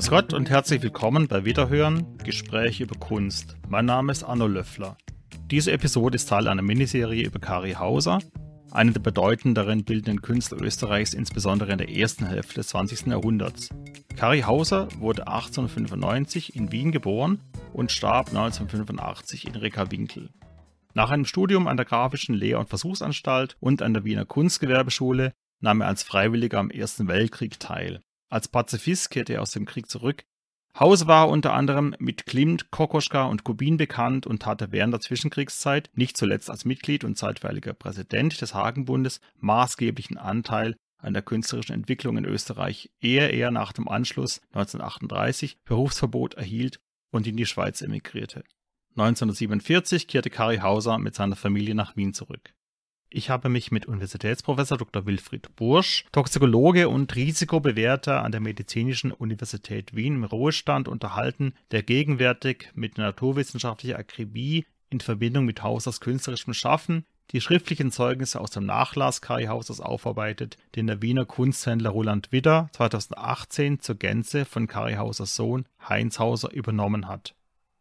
Grüß Gott und herzlich willkommen bei Wiederhören Gespräche über Kunst. Mein Name ist Arno Löffler. Diese Episode ist Teil einer Miniserie über Kari Hauser, einen der bedeutenderen bildenden Künstler Österreichs, insbesondere in der ersten Hälfte des 20. Jahrhunderts. Kari Hauser wurde 1895 in Wien geboren und starb 1985 in Reckerwinkel. Nach einem Studium an der Grafischen Lehr- und Versuchsanstalt und an der Wiener Kunstgewerbeschule nahm er als Freiwilliger am Ersten Weltkrieg teil. Als Pazifist kehrte er aus dem Krieg zurück. Hauser war unter anderem mit Klimt, Kokoschka und Kubin bekannt und hatte während der Zwischenkriegszeit, nicht zuletzt als Mitglied und zeitweiliger Präsident des Hagenbundes, maßgeblichen Anteil an der künstlerischen Entwicklung in Österreich, ehe er nach dem Anschluss 1938 Berufsverbot erhielt und in die Schweiz emigrierte. 1947 kehrte Kari Hauser mit seiner Familie nach Wien zurück. Ich habe mich mit Universitätsprofessor Dr. Wilfried Bursch, Toxikologe und Risikobewerter an der Medizinischen Universität Wien im Ruhestand unterhalten, der gegenwärtig mit naturwissenschaftlicher Akribie in Verbindung mit Hausers künstlerischem Schaffen die schriftlichen Zeugnisse aus dem Nachlass Kai Hausers aufarbeitet, den der Wiener Kunsthändler Roland Widder 2018 zur Gänze von Kari Hausers Sohn Heinz Hauser übernommen hat.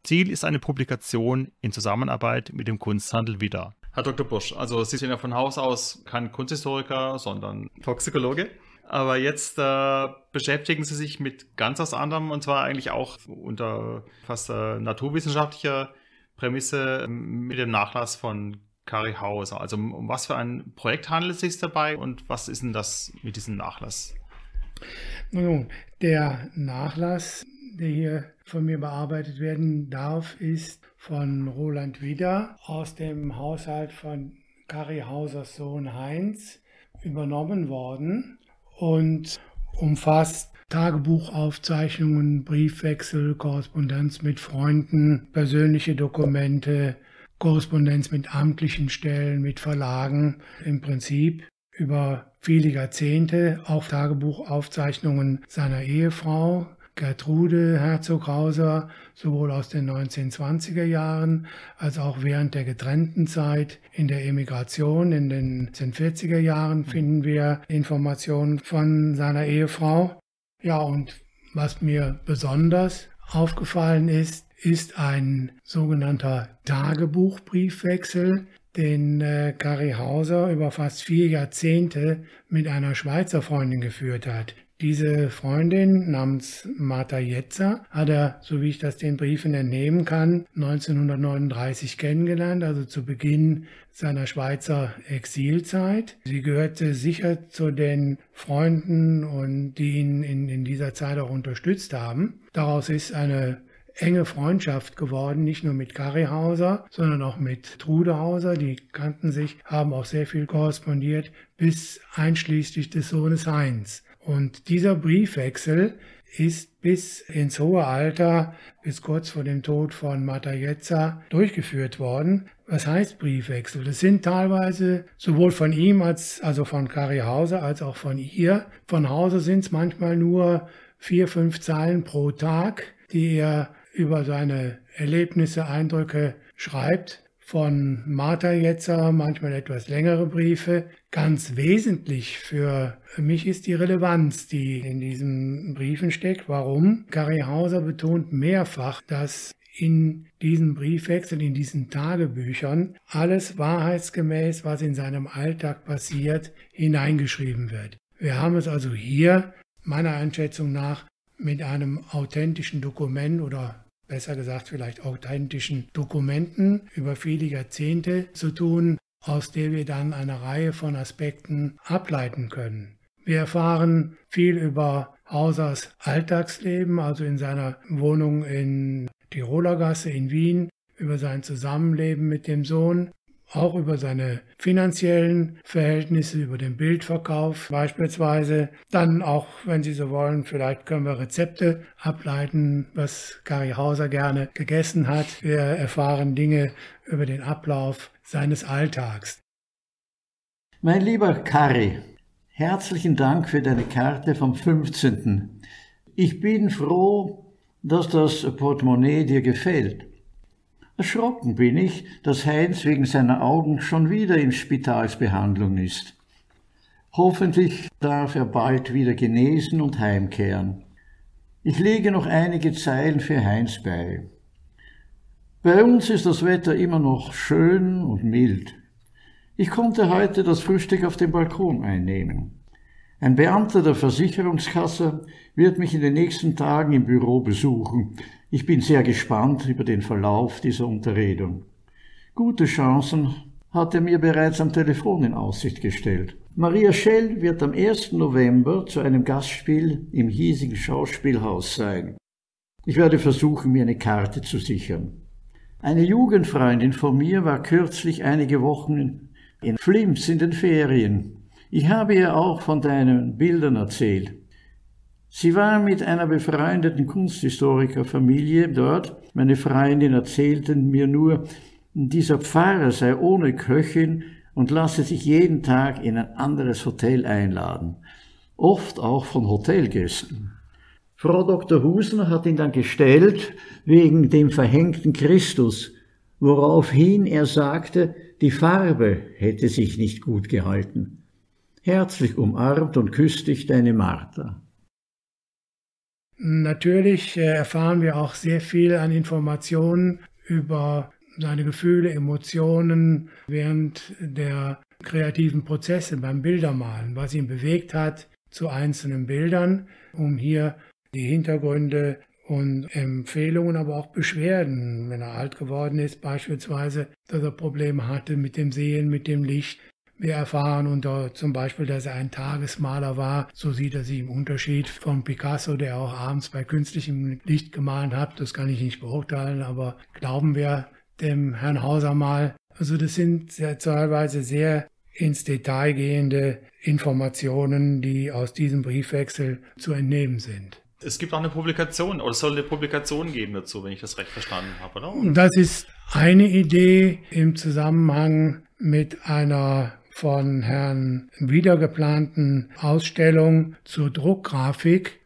Ziel ist eine Publikation in Zusammenarbeit mit dem Kunsthandel Widder. Herr Dr. Busch, also Sie sind ja von Haus aus kein Kunsthistoriker, sondern Toxikologe. Aber jetzt äh, beschäftigen Sie sich mit ganz was anderem und zwar eigentlich auch unter fast äh, naturwissenschaftlicher Prämisse mit dem Nachlass von Kari Hauser. Also um, was für ein Projekt handelt es sich dabei und was ist denn das mit diesem Nachlass? Nun, der Nachlass, der hier von mir bearbeitet werden darf, ist von Roland Wieder aus dem Haushalt von Kari Hausers Sohn Heinz übernommen worden und umfasst Tagebuchaufzeichnungen, Briefwechsel, Korrespondenz mit Freunden, persönliche Dokumente, Korrespondenz mit amtlichen Stellen, mit Verlagen, im Prinzip über viele Jahrzehnte auch Tagebuchaufzeichnungen seiner Ehefrau, Gertrude Herzog-Hauser sowohl aus den 1920er Jahren als auch während der getrennten Zeit in der Emigration in den 1940er Jahren finden wir Informationen von seiner Ehefrau. Ja, und was mir besonders aufgefallen ist, ist ein sogenannter Tagebuchbriefwechsel, den äh, Kari Hauser über fast vier Jahrzehnte mit einer Schweizer Freundin geführt hat. Diese Freundin namens Martha Jetzer hat er, so wie ich das den Briefen entnehmen kann, 1939 kennengelernt, also zu Beginn seiner Schweizer Exilzeit. Sie gehörte sicher zu den Freunden und die ihn in, in dieser Zeit auch unterstützt haben. Daraus ist eine enge Freundschaft geworden, nicht nur mit Kari Hauser, sondern auch mit Trude Hauser. Die kannten sich, haben auch sehr viel korrespondiert, bis einschließlich des Sohnes Heinz. Und dieser Briefwechsel ist bis ins hohe Alter, bis kurz vor dem Tod von Matajetza, durchgeführt worden. Was heißt Briefwechsel? Das sind teilweise sowohl von ihm als also von Kari Hauser als auch von ihr. Von Hauser sind es manchmal nur vier, fünf Zeilen pro Tag, die er über seine Erlebnisse, Eindrücke schreibt von Martha Jetzer, manchmal etwas längere Briefe. Ganz wesentlich für mich ist die Relevanz, die in diesen Briefen steckt. Warum? Gary Hauser betont mehrfach, dass in diesen Briefwechseln, in diesen Tagebüchern alles wahrheitsgemäß, was in seinem Alltag passiert, hineingeschrieben wird. Wir haben es also hier, meiner Einschätzung nach, mit einem authentischen Dokument oder besser gesagt vielleicht authentischen Dokumenten über viele Jahrzehnte zu tun, aus der wir dann eine Reihe von Aspekten ableiten können. Wir erfahren viel über Hausers Alltagsleben, also in seiner Wohnung in Tiroler Gasse in Wien, über sein Zusammenleben mit dem Sohn, auch über seine finanziellen Verhältnisse, über den Bildverkauf beispielsweise. Dann auch, wenn Sie so wollen, vielleicht können wir Rezepte ableiten, was Gary Hauser gerne gegessen hat. Wir erfahren Dinge über den Ablauf seines Alltags. Mein lieber Kari, herzlichen Dank für deine Karte vom 15. Ich bin froh, dass das Portemonnaie dir gefällt. Erschrocken bin ich, dass Heinz wegen seiner Augen schon wieder in Spitalsbehandlung ist. Hoffentlich darf er bald wieder genesen und heimkehren. Ich lege noch einige Zeilen für Heinz bei. Bei uns ist das Wetter immer noch schön und mild. Ich konnte heute das Frühstück auf dem Balkon einnehmen. Ein Beamter der Versicherungskasse wird mich in den nächsten Tagen im Büro besuchen. Ich bin sehr gespannt über den Verlauf dieser Unterredung. Gute Chancen hat er mir bereits am Telefon in Aussicht gestellt. Maria Schell wird am 1. November zu einem Gastspiel im hiesigen Schauspielhaus sein. Ich werde versuchen, mir eine Karte zu sichern. Eine Jugendfreundin von mir war kürzlich einige Wochen in Flims in den Ferien. Ich habe ihr auch von deinen Bildern erzählt. Sie war mit einer befreundeten Kunsthistorikerfamilie dort. Meine Freundin erzählten mir nur, dieser Pfarrer sei ohne Köchin und lasse sich jeden Tag in ein anderes Hotel einladen, oft auch von Hotelgästen. Frau Dr. Husner hat ihn dann gestellt wegen dem verhängten Christus, woraufhin er sagte, die Farbe hätte sich nicht gut gehalten. Herzlich umarmt und küsst dich deine Martha. Natürlich äh, erfahren wir auch sehr viel an Informationen über seine Gefühle, Emotionen während der kreativen Prozesse beim Bildermalen, was ihn bewegt hat zu einzelnen Bildern, um hier die Hintergründe und Empfehlungen, aber auch Beschwerden, wenn er alt geworden ist, beispielsweise, dass er Probleme hatte mit dem Sehen, mit dem Licht. Wir erfahren unter zum Beispiel, dass er ein Tagesmaler war. So sieht er sich im Unterschied von Picasso, der auch abends bei künstlichem Licht gemalt hat. Das kann ich nicht beurteilen, aber glauben wir dem Herrn Hauser mal. Also das sind sehr, teilweise sehr ins Detail gehende Informationen, die aus diesem Briefwechsel zu entnehmen sind. Es gibt auch eine Publikation, oder es soll eine Publikation geben dazu, wenn ich das recht verstanden habe, oder? Das ist eine Idee im Zusammenhang mit einer von Herrn wiedergeplanten Ausstellung zur Druckgrafik.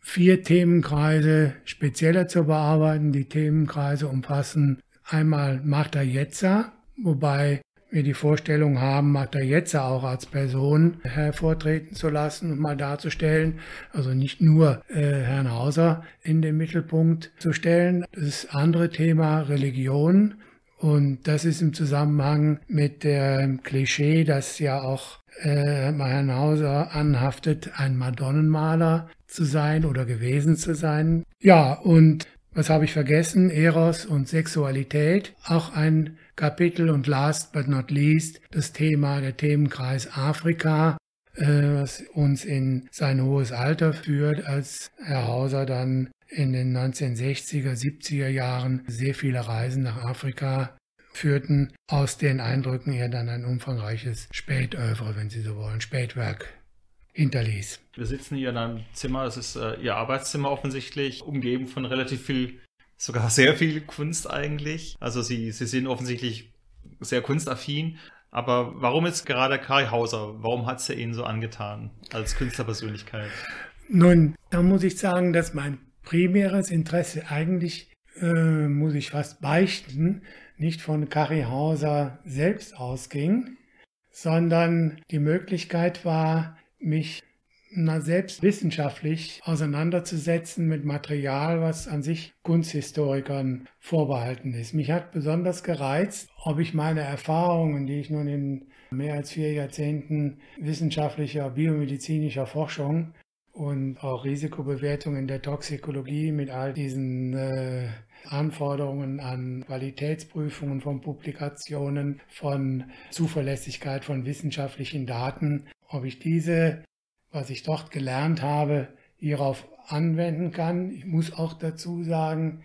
Vier Themenkreise spezieller zu bearbeiten. Die Themenkreise umfassen einmal Marta Jetzer, wobei wir die Vorstellung haben, Martha Jetzer auch als Person hervortreten zu lassen und mal darzustellen. Also nicht nur äh, Herrn Hauser in den Mittelpunkt zu stellen. Das andere Thema Religion. Und das ist im Zusammenhang mit dem Klischee, das ja auch äh, Herrn Hauser anhaftet, ein Madonnenmaler zu sein oder gewesen zu sein. Ja, und was habe ich vergessen? Eros und Sexualität. Auch ein Kapitel und last but not least das Thema, der Themenkreis Afrika, äh, was uns in sein hohes Alter führt, als Herr Hauser dann in den 1960er, 70er Jahren sehr viele Reisen nach Afrika führten, aus den Eindrücken er dann ein umfangreiches Spätövre, wenn Sie so wollen, Spätwerk hinterließ. Wir sitzen hier in einem Zimmer, das ist äh, Ihr Arbeitszimmer offensichtlich, umgeben von relativ viel, sogar sehr viel Kunst eigentlich. Also Sie, Sie sind offensichtlich sehr kunstaffin. Aber warum jetzt gerade Kai Hauser? Warum hat es Ihnen so angetan als Künstlerpersönlichkeit? Nun, da muss ich sagen, dass mein primäres Interesse eigentlich, äh, muss ich fast beichten, nicht von Kari Hauser selbst ausging, sondern die Möglichkeit war, mich na, selbst wissenschaftlich auseinanderzusetzen mit Material, was an sich Kunsthistorikern vorbehalten ist. Mich hat besonders gereizt, ob ich meine Erfahrungen, die ich nun in mehr als vier Jahrzehnten wissenschaftlicher, biomedizinischer Forschung und auch Risikobewertung in der Toxikologie mit all diesen äh, Anforderungen an Qualitätsprüfungen von Publikationen, von Zuverlässigkeit von wissenschaftlichen Daten ob ich diese, was ich dort gelernt habe, hierauf anwenden kann. Ich muss auch dazu sagen,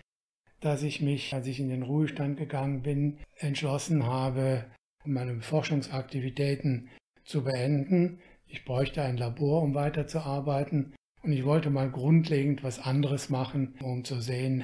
dass ich mich, als ich in den Ruhestand gegangen bin, entschlossen habe, meine Forschungsaktivitäten zu beenden. Ich bräuchte ein Labor, um weiterzuarbeiten und ich wollte mal grundlegend was anderes machen, um zu sehen,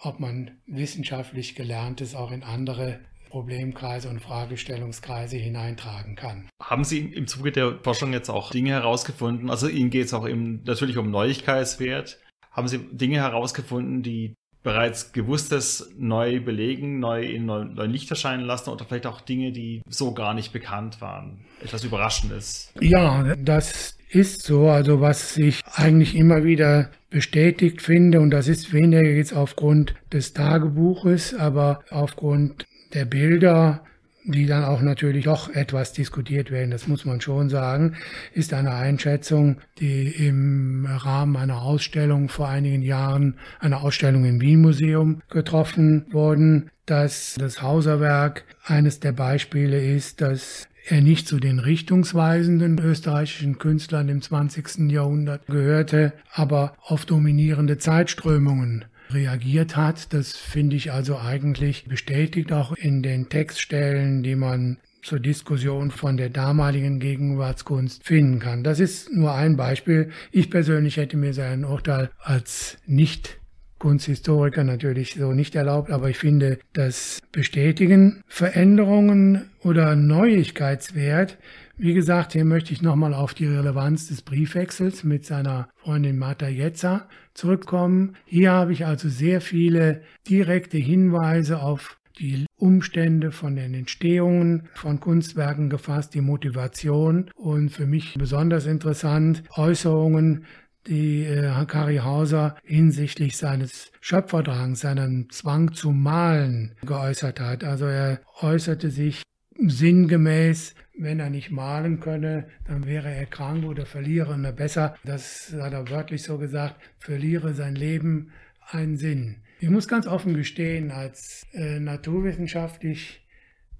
ob man wissenschaftlich Gelerntes auch in andere Problemkreise und Fragestellungskreise hineintragen kann. Haben Sie im Zuge der Forschung jetzt auch Dinge herausgefunden? Also Ihnen geht es auch im, natürlich um Neuigkeitswert. Haben Sie Dinge herausgefunden, die bereits Gewusstes neu belegen, neu in neuen Licht erscheinen lassen oder vielleicht auch Dinge, die so gar nicht bekannt waren? Etwas Überraschendes? Ja, das ist so, also was ich eigentlich immer wieder bestätigt finde, und das ist weniger jetzt aufgrund des Tagebuches, aber aufgrund der Bilder, die dann auch natürlich doch etwas diskutiert werden, das muss man schon sagen, ist eine Einschätzung, die im Rahmen einer Ausstellung vor einigen Jahren, einer Ausstellung im Wien Museum getroffen worden, dass das Hauserwerk eines der Beispiele ist, dass er nicht zu den richtungsweisenden österreichischen Künstlern im 20. Jahrhundert gehörte, aber auf dominierende Zeitströmungen reagiert hat. Das finde ich also eigentlich bestätigt auch in den Textstellen, die man zur Diskussion von der damaligen Gegenwartskunst finden kann. Das ist nur ein Beispiel. Ich persönlich hätte mir sein Urteil als nicht Kunsthistoriker natürlich so nicht erlaubt, aber ich finde, das bestätigen Veränderungen oder Neuigkeitswert. Wie gesagt, hier möchte ich nochmal auf die Relevanz des Briefwechsels mit seiner Freundin Marta Jetzer zurückkommen. Hier habe ich also sehr viele direkte Hinweise auf die Umstände von den Entstehungen von Kunstwerken gefasst, die Motivation und für mich besonders interessant Äußerungen die äh, Kari Hauser hinsichtlich seines Schöpferdrangs, seinen Zwang zu malen geäußert hat. Also er äußerte sich sinngemäß, wenn er nicht malen könne, dann wäre er krank oder verliere ne, besser, das hat er wörtlich so gesagt, verliere sein Leben einen Sinn. Ich muss ganz offen gestehen, als äh, naturwissenschaftlich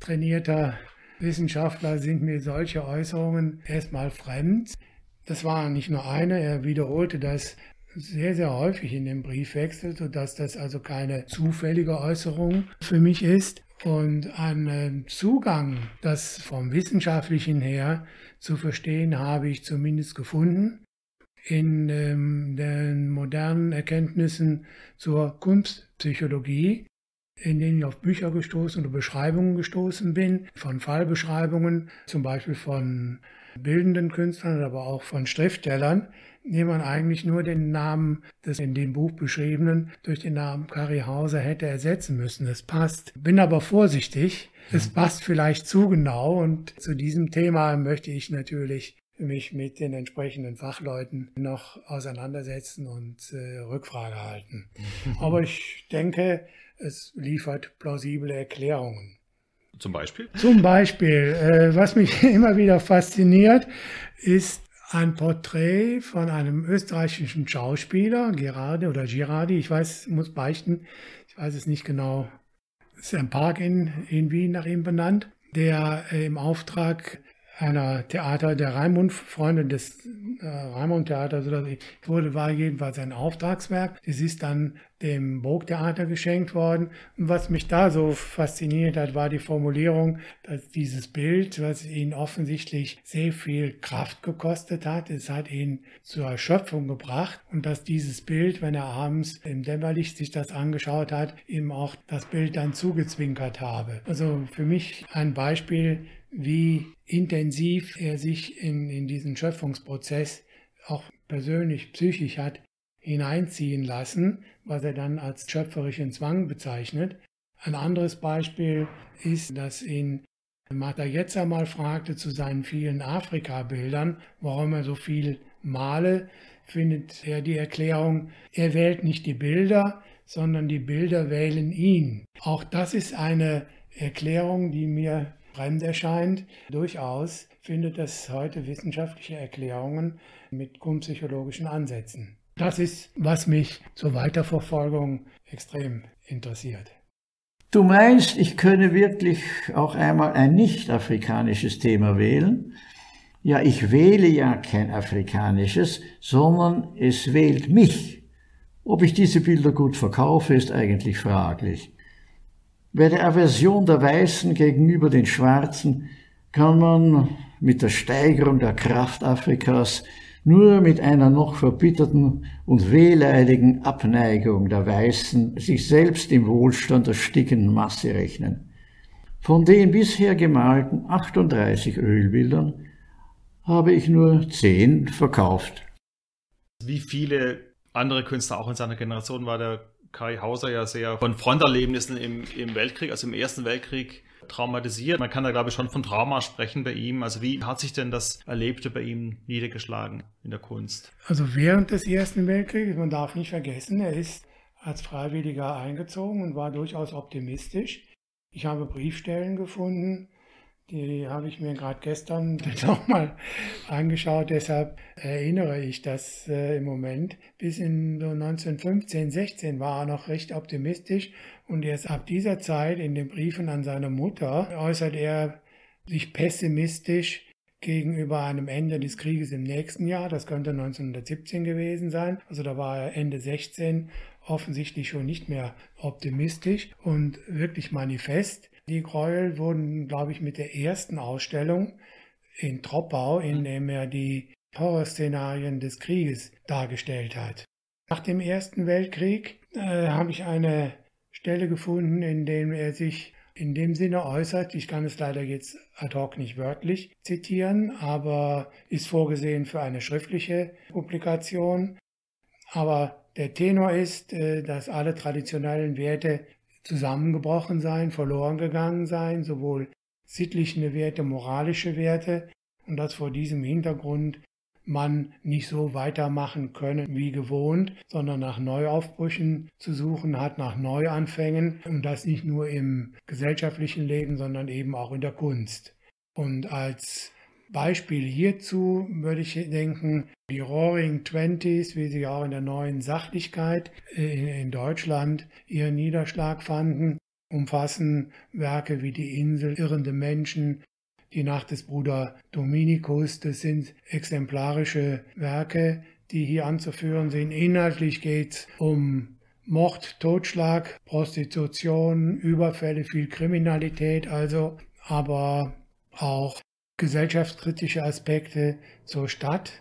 trainierter Wissenschaftler sind mir solche Äußerungen erstmal fremd. Das war nicht nur eine, er wiederholte das sehr, sehr häufig in dem Briefwechsel, sodass das also keine zufällige Äußerung für mich ist. Und einen Zugang, das vom Wissenschaftlichen her zu verstehen, habe ich zumindest gefunden in ähm, den modernen Erkenntnissen zur Kunstpsychologie, in denen ich auf Bücher gestoßen oder Beschreibungen gestoßen bin, von Fallbeschreibungen, zum Beispiel von bildenden Künstlern, aber auch von Schriftstellern, die man eigentlich nur den Namen des in dem Buch beschriebenen durch den Namen Kari Hauser hätte ersetzen müssen. Es passt. Bin aber vorsichtig. Es passt vielleicht zu genau und zu diesem Thema möchte ich natürlich mich mit den entsprechenden Fachleuten noch auseinandersetzen und äh, Rückfrage halten. Aber ich denke, es liefert plausible Erklärungen. Zum Beispiel? Zum Beispiel, äh, was mich immer wieder fasziniert, ist ein Porträt von einem österreichischen Schauspieler, Gerardi oder Girardi, ich weiß, muss beichten, ich weiß es nicht genau, es ist ein Park in, in Wien nach ihm benannt, der äh, im Auftrag einer Theater der Raimund-Freunde des äh, Raimund-Theaters oder wurde, war jedenfalls ein Auftragswerk. Es ist dann dem Burgtheater geschenkt worden. Und was mich da so fasziniert hat, war die Formulierung, dass dieses Bild, was ihn offensichtlich sehr viel Kraft gekostet hat, es hat ihn zur Erschöpfung gebracht und dass dieses Bild, wenn er abends im Dämmerlicht sich das angeschaut hat, ihm auch das Bild dann zugezwinkert habe. Also für mich ein Beispiel, wie intensiv er sich in, in diesen Schöpfungsprozess auch persönlich, psychisch hat hineinziehen lassen, was er dann als schöpferischen Zwang bezeichnet. Ein anderes Beispiel ist, dass ihn Martha Jetzer mal fragte zu seinen vielen Afrika-Bildern, warum er so viel male, findet er die Erklärung, er wählt nicht die Bilder, sondern die Bilder wählen ihn. Auch das ist eine Erklärung, die mir fremd erscheint. Durchaus findet es heute wissenschaftliche Erklärungen mit kunstpsychologischen Ansätzen. Das ist, was mich zur Weiterverfolgung extrem interessiert. Du meinst, ich könne wirklich auch einmal ein nicht-afrikanisches Thema wählen? Ja, ich wähle ja kein afrikanisches, sondern es wählt mich. Ob ich diese Bilder gut verkaufe, ist eigentlich fraglich. Bei der Aversion der Weißen gegenüber den Schwarzen kann man mit der Steigerung der Kraft Afrikas nur mit einer noch verbitterten und wehleidigen Abneigung der Weißen sich selbst im Wohlstand der stickenden Masse rechnen. Von den bisher gemalten 38 Ölbildern habe ich nur 10 verkauft. Wie viele andere Künstler auch in seiner Generation war der Kai Hauser ja sehr von Fronterlebnissen im, im Weltkrieg, also im Ersten Weltkrieg, traumatisiert. Man kann da, glaube ich, schon von Trauma sprechen bei ihm. Also wie hat sich denn das Erlebte bei ihm niedergeschlagen in der Kunst? Also während des Ersten Weltkrieges, man darf nicht vergessen, er ist als Freiwilliger eingezogen und war durchaus optimistisch. Ich habe Briefstellen gefunden, die habe ich mir gerade gestern nochmal angeschaut, deshalb erinnere ich das äh, im Moment. Bis in so 1915, 16 war er noch recht optimistisch und erst ab dieser Zeit in den Briefen an seine Mutter äußert er sich pessimistisch gegenüber einem Ende des Krieges im nächsten Jahr. Das könnte 1917 gewesen sein. Also da war er Ende 16 offensichtlich schon nicht mehr optimistisch und wirklich manifest. Die Gräuel wurden, glaube ich, mit der ersten Ausstellung in Troppau, in dem er die Horrorszenarien des Krieges dargestellt hat. Nach dem Ersten Weltkrieg äh, habe ich eine Stelle gefunden, in der er sich in dem Sinne äußert, ich kann es leider jetzt ad hoc nicht wörtlich zitieren, aber ist vorgesehen für eine schriftliche Publikation. Aber der Tenor ist, äh, dass alle traditionellen Werte zusammengebrochen seien, verloren gegangen seien, sowohl sittliche Werte, moralische Werte, und dass vor diesem Hintergrund man nicht so weitermachen könne wie gewohnt, sondern nach Neuaufbrüchen zu suchen hat, nach Neuanfängen und das nicht nur im gesellschaftlichen Leben, sondern eben auch in der Kunst. Und als Beispiel hierzu würde ich denken, die Roaring Twenties, wie sie auch in der neuen Sachlichkeit in Deutschland ihren Niederschlag fanden, umfassen Werke wie Die Insel, Irrende Menschen, Die Nacht des Bruder Dominikus. Das sind exemplarische Werke, die hier anzuführen sind. Inhaltlich geht es um Mord, Totschlag, Prostitution, Überfälle, viel Kriminalität also, aber auch gesellschaftskritische Aspekte zur Stadt.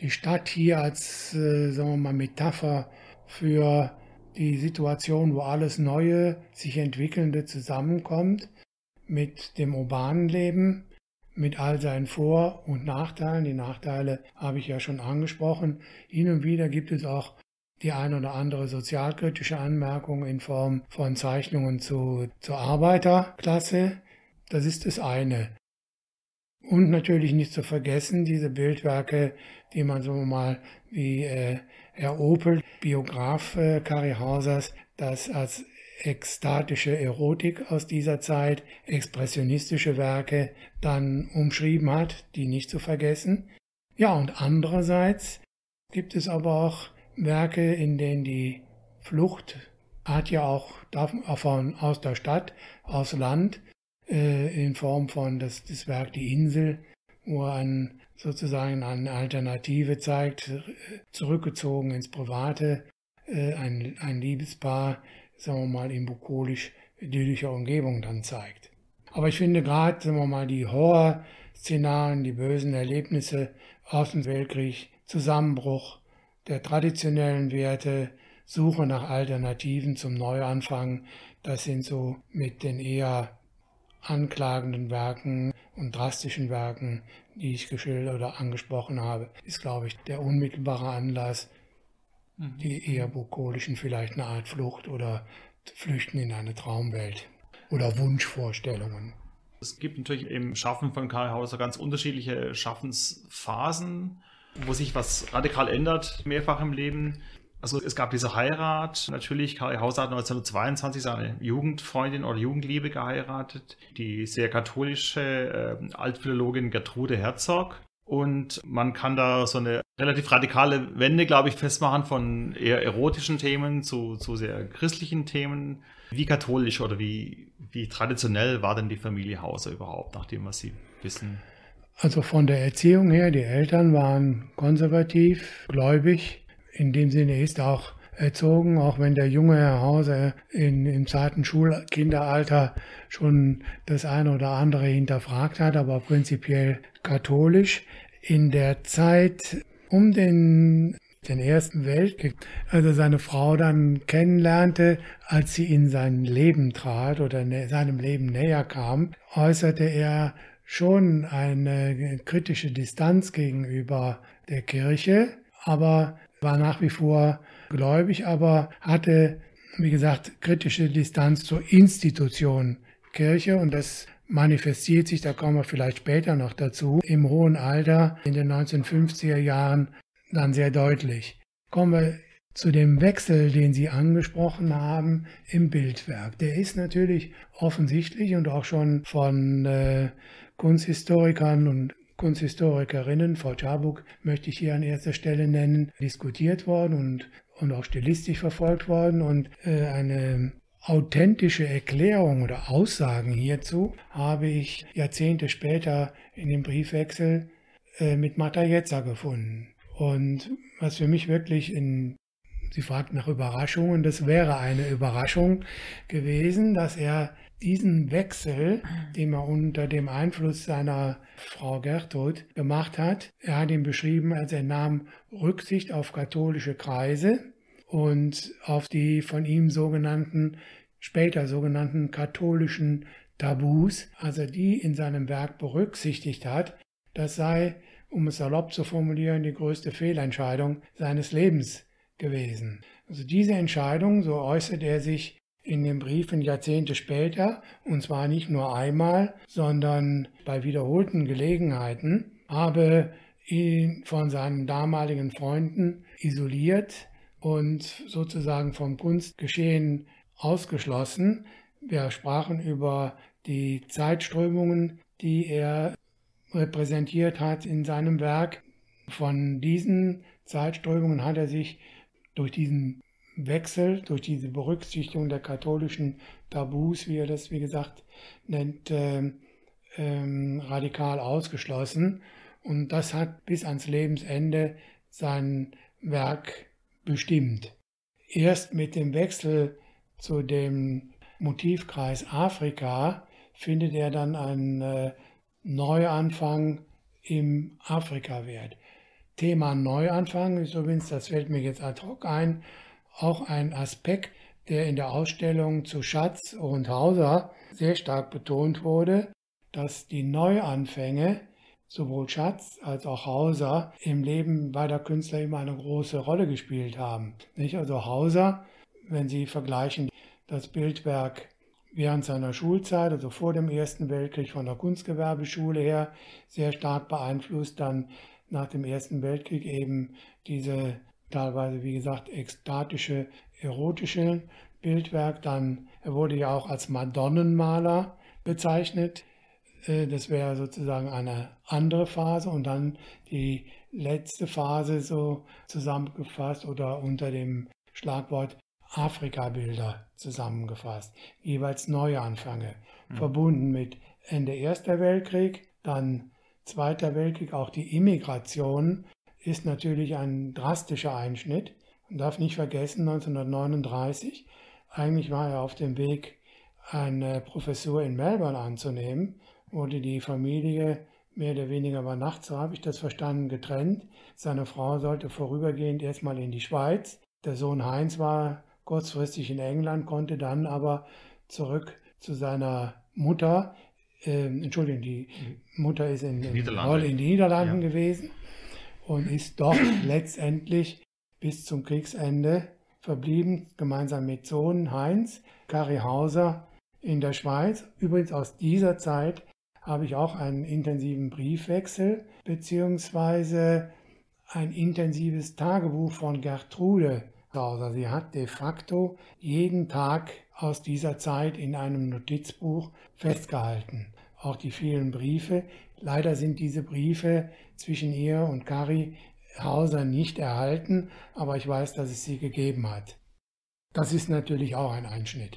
Die Stadt hier als, äh, sagen wir mal, Metapher für die Situation, wo alles Neue, sich entwickelnde zusammenkommt mit dem urbanen Leben, mit all seinen Vor- und Nachteilen. Die Nachteile habe ich ja schon angesprochen. Hin und wieder gibt es auch die ein oder andere sozialkritische Anmerkung in Form von Zeichnungen zu, zur Arbeiterklasse. Das ist das eine. Und natürlich nicht zu vergessen, diese Bildwerke, die man so mal wie äh, Herr Opel, Biograf äh, Kari Hausers, das als ekstatische Erotik aus dieser Zeit, expressionistische Werke dann umschrieben hat, die nicht zu vergessen. Ja, und andererseits gibt es aber auch Werke, in denen die Flucht hat ja auch davon aus der Stadt, aus Land, äh, in Form von das, das Werk Die Insel, wo ein, sozusagen eine Alternative zeigt, zurückgezogen ins Private, äh, ein, ein Liebespaar, sagen wir mal, in bukolisch idyllischer Umgebung dann zeigt. Aber ich finde gerade, sagen wir mal, die Horror-Szenarien, die bösen Erlebnisse aus dem Weltkrieg, Zusammenbruch der traditionellen Werte, Suche nach Alternativen zum Neuanfang, das sind so mit den eher anklagenden Werken und drastischen Werken, die ich geschildert oder angesprochen habe, ist, glaube ich, der unmittelbare Anlass, mhm. die eher bukolischen vielleicht eine Art Flucht oder Flüchten in eine Traumwelt oder Wunschvorstellungen. Es gibt natürlich im Schaffen von Karl Hauser ganz unterschiedliche Schaffensphasen, wo sich was radikal ändert, mehrfach im Leben. Also es gab diese Heirat. Natürlich, Karl Hauser hat 1922 seine Jugendfreundin oder Jugendliebe geheiratet, die sehr katholische äh, Altphilologin Gertrude Herzog. Und man kann da so eine relativ radikale Wende, glaube ich, festmachen von eher erotischen Themen zu, zu sehr christlichen Themen. Wie katholisch oder wie, wie traditionell war denn die Familie Hauser überhaupt, nach dem, was Sie wissen? Also von der Erziehung her, die Eltern waren konservativ, gläubig, in dem Sinne ist auch erzogen, auch wenn der junge Herr Hauser in, im zarten Schulkinderalter schon das eine oder andere hinterfragt hat, aber prinzipiell katholisch. In der Zeit um den, den Ersten Weltkrieg, also seine Frau dann kennenlernte, als sie in sein Leben trat oder seinem Leben näher kam, äußerte er schon eine kritische Distanz gegenüber der Kirche, aber war nach wie vor gläubig, aber hatte wie gesagt, kritische Distanz zur Institution Kirche und das manifestiert sich, da kommen wir vielleicht später noch dazu, im hohen Alter in den 1950er Jahren dann sehr deutlich. Kommen wir zu dem Wechsel, den Sie angesprochen haben im Bildwerk. Der ist natürlich offensichtlich und auch schon von äh, Kunsthistorikern und Kunsthistorikerinnen, Frau Czabuk möchte ich hier an erster Stelle nennen, diskutiert worden und, und auch stilistisch verfolgt worden. Und äh, eine authentische Erklärung oder Aussagen hierzu habe ich Jahrzehnte später in dem Briefwechsel äh, mit Jetzer gefunden. Und was für mich wirklich in Sie fragt nach Überraschungen. Das wäre eine Überraschung gewesen, dass er diesen Wechsel, den er unter dem Einfluss seiner Frau Gertrud gemacht hat, er hat ihn beschrieben, als er nahm Rücksicht auf katholische Kreise und auf die von ihm sogenannten, später sogenannten katholischen Tabus, also die in seinem Werk berücksichtigt hat, das sei, um es salopp zu formulieren, die größte Fehlentscheidung seines Lebens gewesen. Also diese Entscheidung, so äußert er sich in den Briefen Jahrzehnte später, und zwar nicht nur einmal, sondern bei wiederholten Gelegenheiten, habe ihn von seinen damaligen Freunden isoliert und sozusagen vom Kunstgeschehen ausgeschlossen. Wir sprachen über die Zeitströmungen, die er repräsentiert hat in seinem Werk. Von diesen Zeitströmungen hat er sich durch diesen Wechsel, durch diese Berücksichtigung der katholischen Tabus, wie er das, wie gesagt, nennt, äh, ähm, radikal ausgeschlossen. Und das hat bis ans Lebensende sein Werk bestimmt. Erst mit dem Wechsel zu dem Motivkreis Afrika findet er dann einen äh, Neuanfang im Afrika-Wert. Thema Neuanfang ist übrigens, das fällt mir jetzt ad hoc ein, auch ein Aspekt, der in der Ausstellung zu Schatz und Hauser sehr stark betont wurde, dass die Neuanfänge sowohl Schatz als auch Hauser im Leben beider Künstler immer eine große Rolle gespielt haben. Nicht? Also Hauser, wenn Sie vergleichen das Bildwerk während seiner Schulzeit, also vor dem Ersten Weltkrieg von der Kunstgewerbeschule her, sehr stark beeinflusst, dann nach dem Ersten Weltkrieg eben diese teilweise, wie gesagt, ekstatische, erotische Bildwerk. Dann, er wurde ja auch als Madonnenmaler bezeichnet. Äh, das wäre sozusagen eine andere Phase und dann die letzte Phase so zusammengefasst oder unter dem Schlagwort Afrika-Bilder zusammengefasst. Jeweils Neuanfänge, mhm. verbunden mit Ende Erster Weltkrieg, dann Zweiter Weltkrieg, auch die Immigration ist natürlich ein drastischer Einschnitt. Man darf nicht vergessen, 1939, eigentlich war er auf dem Weg, eine Professur in Melbourne anzunehmen, wurde die Familie mehr oder weniger über Nacht, so habe ich das verstanden, getrennt. Seine Frau sollte vorübergehend erstmal in die Schweiz. Der Sohn Heinz war kurzfristig in England, konnte dann aber zurück zu seiner Mutter äh, Entschuldigung, die Mutter ist in, in, Niederlande. in den Niederlanden ja. gewesen und ist dort letztendlich bis zum Kriegsende verblieben, gemeinsam mit Sohn Heinz, Kari Hauser in der Schweiz. Übrigens aus dieser Zeit habe ich auch einen intensiven Briefwechsel beziehungsweise ein intensives Tagebuch von Gertrude Hauser. Sie hat de facto jeden Tag aus dieser Zeit in einem Notizbuch festgehalten. Auch die vielen Briefe. Leider sind diese Briefe zwischen ihr und Kari Hauser nicht erhalten, aber ich weiß, dass es sie gegeben hat. Das ist natürlich auch ein Einschnitt.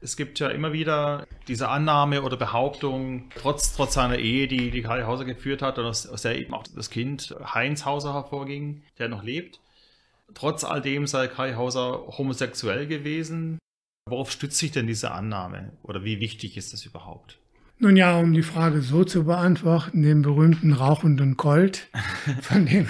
Es gibt ja immer wieder diese Annahme oder Behauptung, trotz, trotz seiner Ehe, die, die Kari Hauser geführt hat, und aus, aus der eben auch das Kind Heinz Hauser hervorging, der noch lebt. Trotz all dem sei Kai Hauser homosexuell gewesen. Worauf stützt sich denn diese Annahme? Oder wie wichtig ist das überhaupt? Nun ja, um die Frage so zu beantworten, den berühmten rauchenden Colt, von dem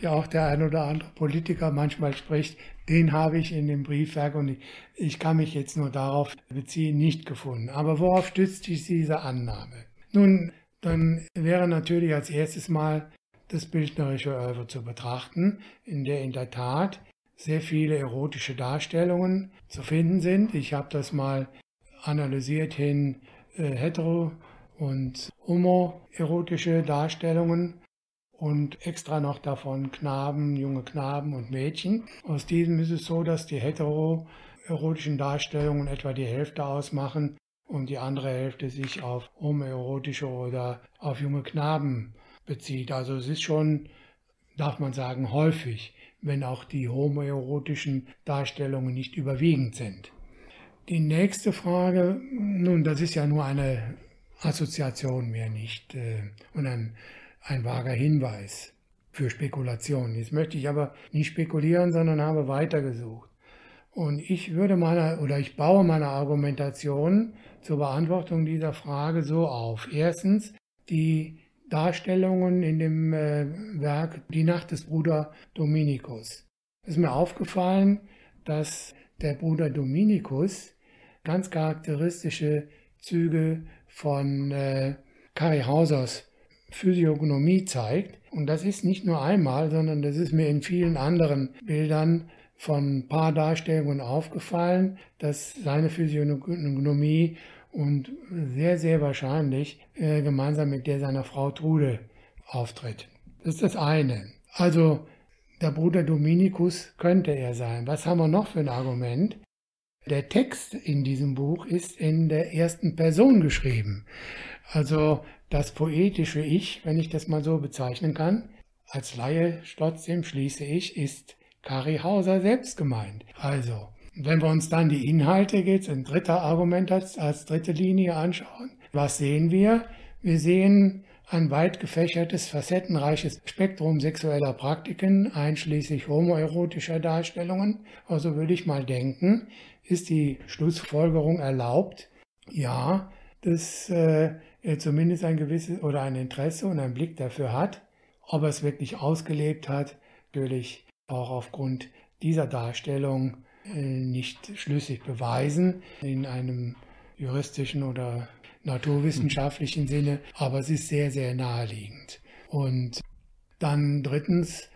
ja auch der ein oder andere Politiker manchmal spricht, den habe ich in dem Briefwerk und ich, ich kann mich jetzt nur darauf beziehen, nicht gefunden. Aber worauf stützt sich diese Annahme? Nun, dann wäre natürlich als erstes mal das bildnerische Oeuvre zu betrachten, in der in der Tat sehr viele erotische Darstellungen zu finden sind. Ich habe das mal analysiert hin äh, hetero- und homoerotische Darstellungen und extra noch davon Knaben, junge Knaben und Mädchen. Aus diesem ist es so, dass die heteroerotischen Darstellungen etwa die Hälfte ausmachen und die andere Hälfte sich auf homoerotische oder auf junge Knaben bezieht. Also es ist schon, darf man sagen, häufig, wenn auch die homoerotischen Darstellungen nicht überwiegend sind. Die nächste Frage, nun, das ist ja nur eine Assoziation mehr nicht äh, und ein ein vager Hinweis für Spekulationen. Jetzt möchte ich aber nicht spekulieren, sondern habe weitergesucht. Und ich würde meine, oder ich baue meine Argumentation zur Beantwortung dieser Frage so auf. Erstens, die Darstellungen in dem äh, Werk Die Nacht des Bruder Dominikus. Es ist mir aufgefallen, dass der Bruder Dominikus ganz charakteristische Züge von äh, Kari Hausers Physiognomie zeigt. Und das ist nicht nur einmal, sondern das ist mir in vielen anderen Bildern von Paardarstellungen aufgefallen, dass seine Physiognomie und sehr, sehr wahrscheinlich äh, gemeinsam mit der seiner Frau Trude auftritt. Das ist das eine. Also der Bruder Dominikus könnte er sein. Was haben wir noch für ein Argument? Der Text in diesem Buch ist in der ersten Person geschrieben. Also das poetische Ich, wenn ich das mal so bezeichnen kann, als Laie trotzdem schließe ich, ist Kari Hauser selbst gemeint. Also, wenn wir uns dann die Inhalte jetzt in dritter Argument als, als dritte Linie anschauen, was sehen wir? Wir sehen ein weit gefächertes, facettenreiches Spektrum sexueller Praktiken, einschließlich homoerotischer Darstellungen. Also würde ich mal denken, ist die Schlussfolgerung erlaubt? Ja, das äh, er zumindest ein gewisses oder ein Interesse und einen Blick dafür hat, ob er es wirklich ausgelebt hat, natürlich auch aufgrund dieser Darstellung äh, nicht schlüssig beweisen in einem juristischen oder naturwissenschaftlichen. Sinne, aber es ist sehr, sehr naheliegend. Und dann drittens,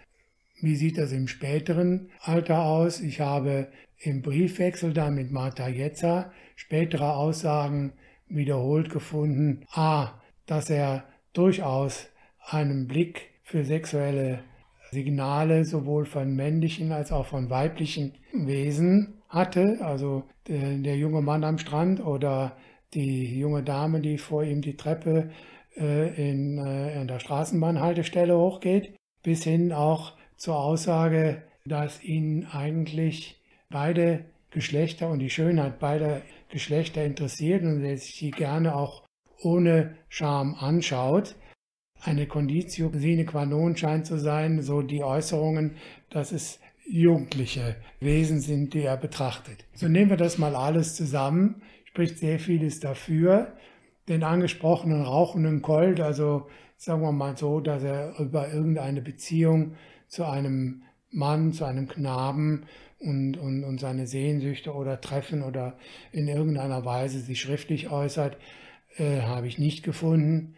wie sieht das im späteren Alter aus? Ich habe im Briefwechsel da mit Martha Jetzer spätere Aussagen wiederholt gefunden. A, dass er durchaus einen Blick für sexuelle Signale sowohl von männlichen als auch von weiblichen Wesen hatte. Also der junge Mann am Strand oder die junge Dame, die vor ihm die Treppe äh, in, äh, in der Straßenbahnhaltestelle hochgeht, bis hin auch zur Aussage, dass ihn eigentlich beide Geschlechter und die Schönheit beider Geschlechter interessiert und der sich die gerne auch ohne Scham anschaut. Eine Conditio sine qua non scheint zu sein, so die Äußerungen, dass es jugendliche Wesen sind, die er betrachtet. So nehmen wir das mal alles zusammen, spricht sehr vieles dafür. Den angesprochenen rauchenden Colt, also sagen wir mal so, dass er über irgendeine Beziehung zu einem Mann, zu einem Knaben und, und, und seine Sehnsüchte oder Treffen oder in irgendeiner Weise sich schriftlich äußert, äh, habe ich nicht gefunden.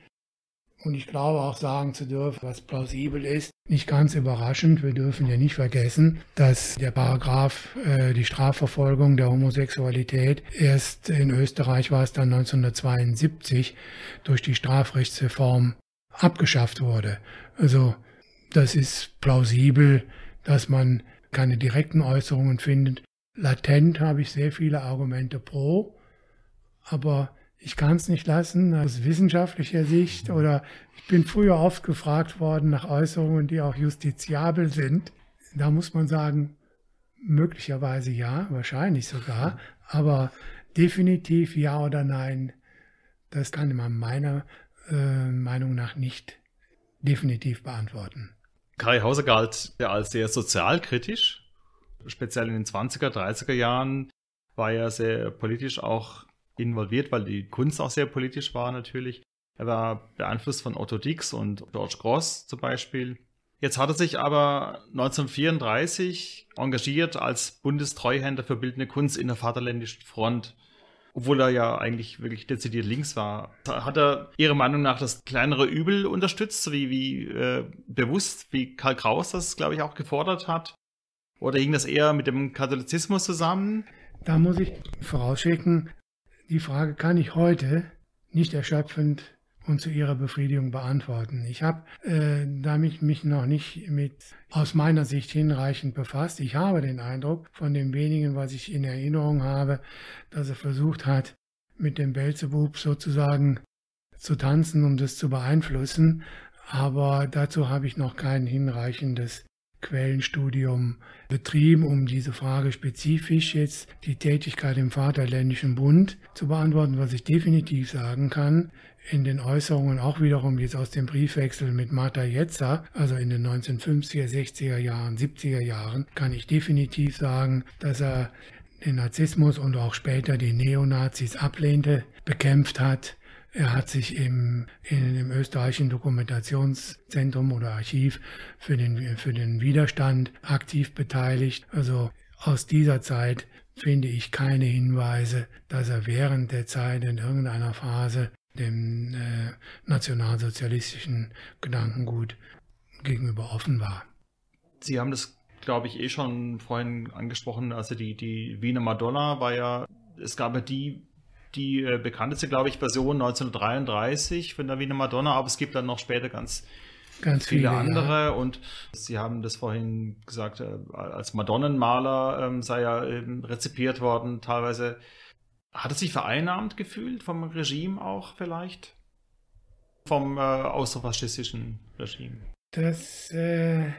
Und ich glaube auch sagen zu dürfen, was plausibel ist. Nicht ganz überraschend, wir dürfen ja nicht vergessen, dass der Paragraph, äh, die Strafverfolgung der Homosexualität erst in Österreich war es dann 1972 durch die Strafrechtsreform abgeschafft wurde. Also das ist plausibel, dass man keine direkten Äußerungen findet. Latent habe ich sehr viele Argumente pro, aber ich kann es nicht lassen aus wissenschaftlicher Sicht oder ich bin früher oft gefragt worden nach Äußerungen, die auch justiziabel sind. Da muss man sagen, möglicherweise ja, wahrscheinlich sogar, aber definitiv ja oder nein, das kann man meiner äh, Meinung nach nicht definitiv beantworten. Kai Hauser galt ja als sehr sozialkritisch. Speziell in den 20er, 30er Jahren war er sehr politisch auch involviert, weil die Kunst auch sehr politisch war natürlich. Er war beeinflusst von Otto Dix und George Gross zum Beispiel. Jetzt hat er sich aber 1934 engagiert als Bundestreuhänder für bildende Kunst in der Vaterländischen Front obwohl er ja eigentlich wirklich dezidiert links war. Hat er Ihrer Meinung nach das kleinere Übel unterstützt, wie, wie äh, bewusst, wie Karl Kraus das, glaube ich, auch gefordert hat? Oder hing das eher mit dem Katholizismus zusammen? Da muss ich vorausschicken, die Frage kann ich heute nicht erschöpfend und zu ihrer Befriedigung beantworten. Ich habe äh, damit mich noch nicht mit aus meiner Sicht hinreichend befasst. Ich habe den Eindruck von dem wenigen, was ich in Erinnerung habe, dass er versucht hat, mit dem Belzebub sozusagen zu tanzen, um das zu beeinflussen. Aber dazu habe ich noch kein hinreichendes Quellenstudium betrieben, um diese Frage spezifisch jetzt die Tätigkeit im Vaterländischen Bund zu beantworten. Was ich definitiv sagen kann, in den Äußerungen auch wiederum jetzt aus dem Briefwechsel mit Martha Jetzer, also in den 1950er, 60er Jahren, 70er Jahren, kann ich definitiv sagen, dass er den Narzissmus und auch später die Neonazis ablehnte, bekämpft hat. Er hat sich im, in, im österreichischen Dokumentationszentrum oder Archiv für den, für den Widerstand aktiv beteiligt. Also aus dieser Zeit finde ich keine Hinweise, dass er während der Zeit in irgendeiner Phase dem äh, nationalsozialistischen Gedankengut gegenüber offen war. Sie haben das, glaube ich, eh schon vorhin angesprochen. Also die, die Wiener Madonna war ja, es gab ja die, die äh, bekannteste, glaube ich, Version 1933 von der Wiener Madonna, aber es gibt dann noch später ganz, ganz viele, viele andere. Ja. Und Sie haben das vorhin gesagt, äh, als Madonnenmaler ähm, sei er ähm, rezipiert worden, teilweise hat er sich vereinnahmt gefühlt vom Regime auch vielleicht? Vom äh, außerfaschistischen Regime? Das äh,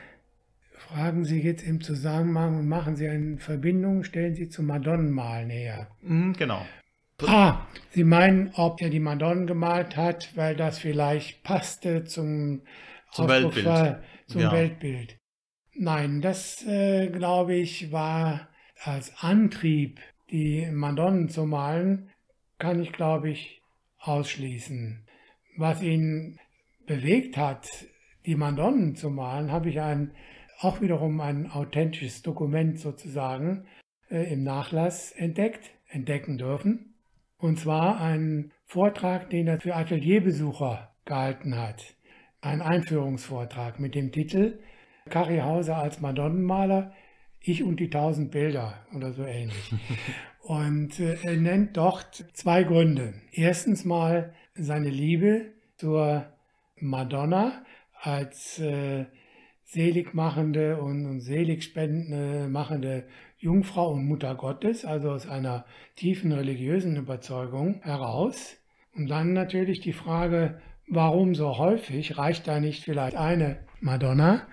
fragen Sie jetzt im Zusammenhang und machen Sie eine Verbindung, stellen Sie zum Madonnenmalen her. Mhm, genau. Ah, Sie meinen, ob er die Madonnen gemalt hat, weil das vielleicht passte zum, zum Weltbild. zum ja. Weltbild. Nein, das äh, glaube ich war als Antrieb die Madonnen zu malen, kann ich, glaube ich, ausschließen. Was ihn bewegt hat, die Madonnen zu malen, habe ich ein, auch wiederum ein authentisches Dokument sozusagen äh, im Nachlass entdeckt, entdecken dürfen. Und zwar einen Vortrag, den er für Atelierbesucher gehalten hat. Ein Einführungsvortrag mit dem Titel Kari Hauser als Madonnenmaler ich und die tausend Bilder oder so ähnlich. und äh, er nennt dort zwei Gründe. Erstens mal seine Liebe zur Madonna als äh, seligmachende und, und seligspendende machende Jungfrau und Mutter Gottes, also aus einer tiefen religiösen Überzeugung heraus. Und dann natürlich die Frage, warum so häufig? Reicht da nicht vielleicht eine Madonna?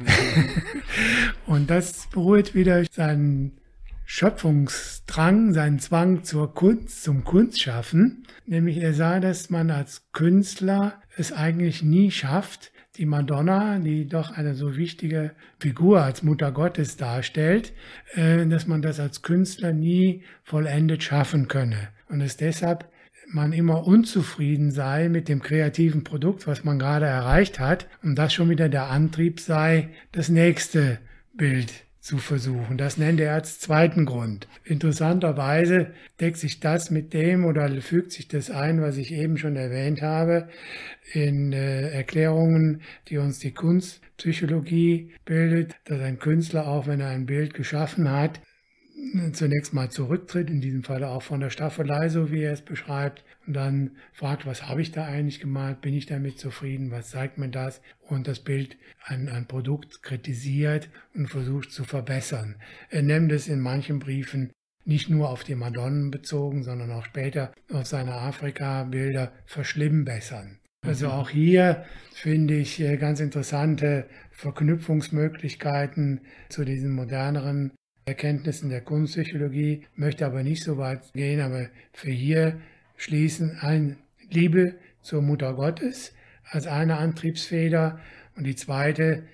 und das beruht wieder seinen Schöpfungsdrang, seinen Zwang zur Kunst, zum Kunstschaffen. Nämlich er sah, dass man als Künstler es eigentlich nie schafft, die Madonna, die doch eine so wichtige Figur als Mutter Gottes darstellt, äh, dass man das als Künstler nie vollendet schaffen könne. Und es deshalb man immer unzufrieden sei mit dem kreativen Produkt, was man gerade erreicht hat, und das schon wieder der Antrieb sei, das nächste Bild zu versuchen. Das nennt er als zweiten Grund. Interessanterweise deckt sich das mit dem oder fügt sich das ein, was ich eben schon erwähnt habe, in äh, Erklärungen, die uns die Kunstpsychologie bildet, dass ein Künstler, auch wenn er ein Bild geschaffen hat, zunächst mal zurücktritt, in diesem Falle auch von der Staffelei, so wie er es beschreibt, und dann fragt, was habe ich da eigentlich gemalt, bin ich damit zufrieden, was zeigt mir das, und das Bild, ein, ein Produkt kritisiert und versucht zu verbessern. Er nennt es in manchen Briefen nicht nur auf die Madonnen bezogen, sondern auch später auf seine Afrika-Bilder verschlimmbessern. Also mhm. auch hier finde ich äh, ganz interessante Verknüpfungsmöglichkeiten zu diesen moderneren Erkenntnissen der Kunstpsychologie, möchte aber nicht so weit gehen, aber für hier schließen ein Liebe zur Mutter Gottes als eine Antriebsfeder und die zweite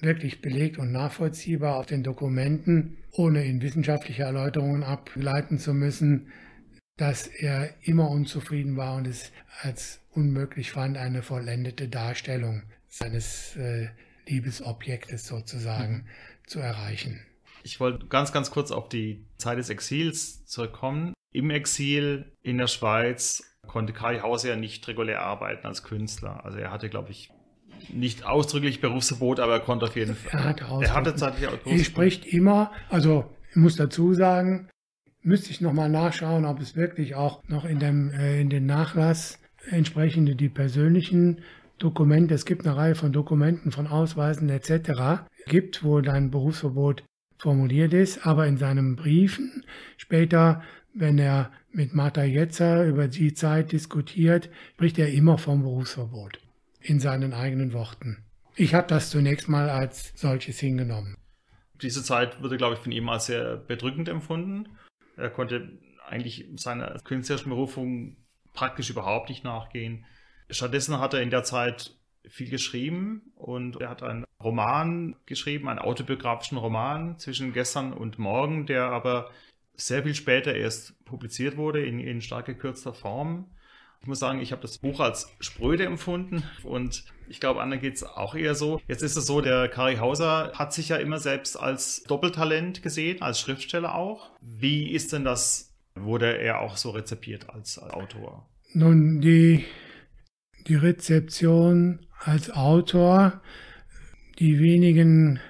wirklich belegt und nachvollziehbar auf den Dokumenten, ohne in wissenschaftliche Erläuterungen ableiten zu müssen, dass er immer unzufrieden war und es als unmöglich fand, eine vollendete Darstellung seines äh, Liebesobjektes sozusagen mhm. zu erreichen. Ich wollte ganz, ganz kurz auf die Zeit des Exils zurückkommen. Im Exil in der Schweiz konnte Kai Hauser ja nicht regulär arbeiten als Künstler. Also er hatte, glaube ich, nicht ausdrücklich Berufsverbot, aber er konnte auf jeden Fall. Er hatte, er hatte zeitlich Er spricht immer, also ich muss dazu sagen, müsste ich nochmal nachschauen, ob es wirklich auch noch in, dem, äh, in den Nachlass entsprechende die persönlichen Dokumente, es gibt eine Reihe von Dokumenten, von Ausweisen etc. gibt, wo dann Berufsverbot formuliert ist, aber in seinen Briefen später, wenn er mit Martha Jetzer über die Zeit diskutiert, spricht er immer vom Berufsverbot in seinen eigenen Worten. Ich habe das zunächst mal als solches hingenommen. Diese Zeit wurde, glaube ich, von ihm als sehr bedrückend empfunden. Er konnte eigentlich seiner künstlerischen Berufung praktisch überhaupt nicht nachgehen. Stattdessen hat er in der Zeit viel geschrieben und er hat einen Roman geschrieben, einen autobiografischen Roman zwischen gestern und morgen, der aber sehr viel später erst publiziert wurde in, in stark gekürzter Form. Ich muss sagen, ich habe das Buch als spröde empfunden und ich glaube, anderen geht es auch eher so. Jetzt ist es so, der Kari Hauser hat sich ja immer selbst als Doppeltalent gesehen, als Schriftsteller auch. Wie ist denn das, wurde er auch so rezipiert als, als Autor? Nun, die, die Rezeption als Autor, die wenigen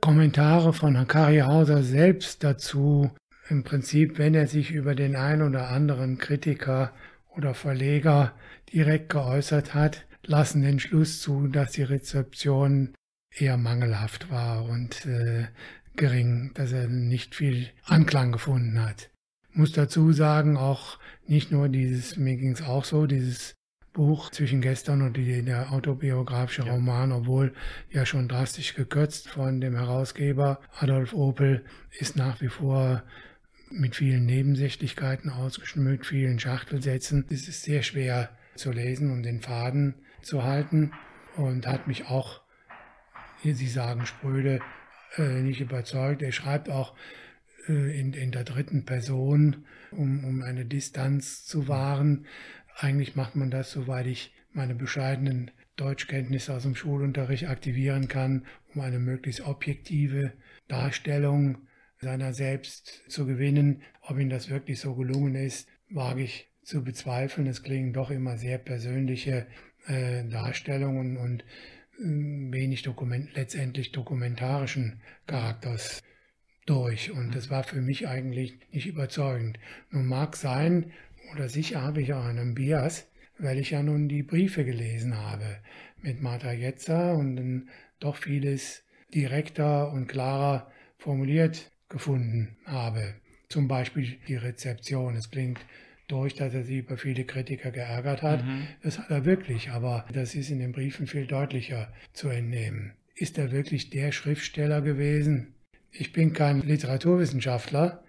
Kommentare von Kari Hauser selbst dazu, im Prinzip, wenn er sich über den einen oder anderen Kritiker oder Verleger direkt geäußert hat, lassen den Schluss zu, dass die Rezeption eher mangelhaft war und äh, gering, dass er nicht viel Anklang gefunden hat. Muss dazu sagen, auch nicht nur dieses, mir ging es auch so, dieses Buch zwischen gestern und die, der autobiografische ja. Roman, obwohl ja schon drastisch gekürzt von dem Herausgeber Adolf Opel, ist nach wie vor mit vielen Nebensächlichkeiten ausgeschmückt, vielen Schachtelsätzen. Es ist sehr schwer zu lesen und den Faden zu halten und hat mich auch, wie Sie sagen, spröde, äh, nicht überzeugt. Er schreibt auch äh, in, in der dritten Person, um, um eine Distanz zu wahren. Eigentlich macht man das, soweit ich meine bescheidenen Deutschkenntnisse aus dem Schulunterricht aktivieren kann, um eine möglichst objektive Darstellung seiner selbst zu gewinnen. Ob ihm das wirklich so gelungen ist, wage ich zu bezweifeln. Es klingen doch immer sehr persönliche äh, Darstellungen und äh, wenig Dokument, letztendlich dokumentarischen Charakters durch. Und das war für mich eigentlich nicht überzeugend. Nun mag sein, oder sicher habe ich auch einen Bias, weil ich ja nun die Briefe gelesen habe mit Martha Jetzer und dann doch vieles direkter und klarer formuliert gefunden habe. Zum Beispiel die Rezeption. Es klingt durch, dass er sich über viele Kritiker geärgert hat. Mhm. Das hat er wirklich, aber das ist in den Briefen viel deutlicher zu entnehmen. Ist er wirklich der Schriftsteller gewesen? Ich bin kein Literaturwissenschaftler.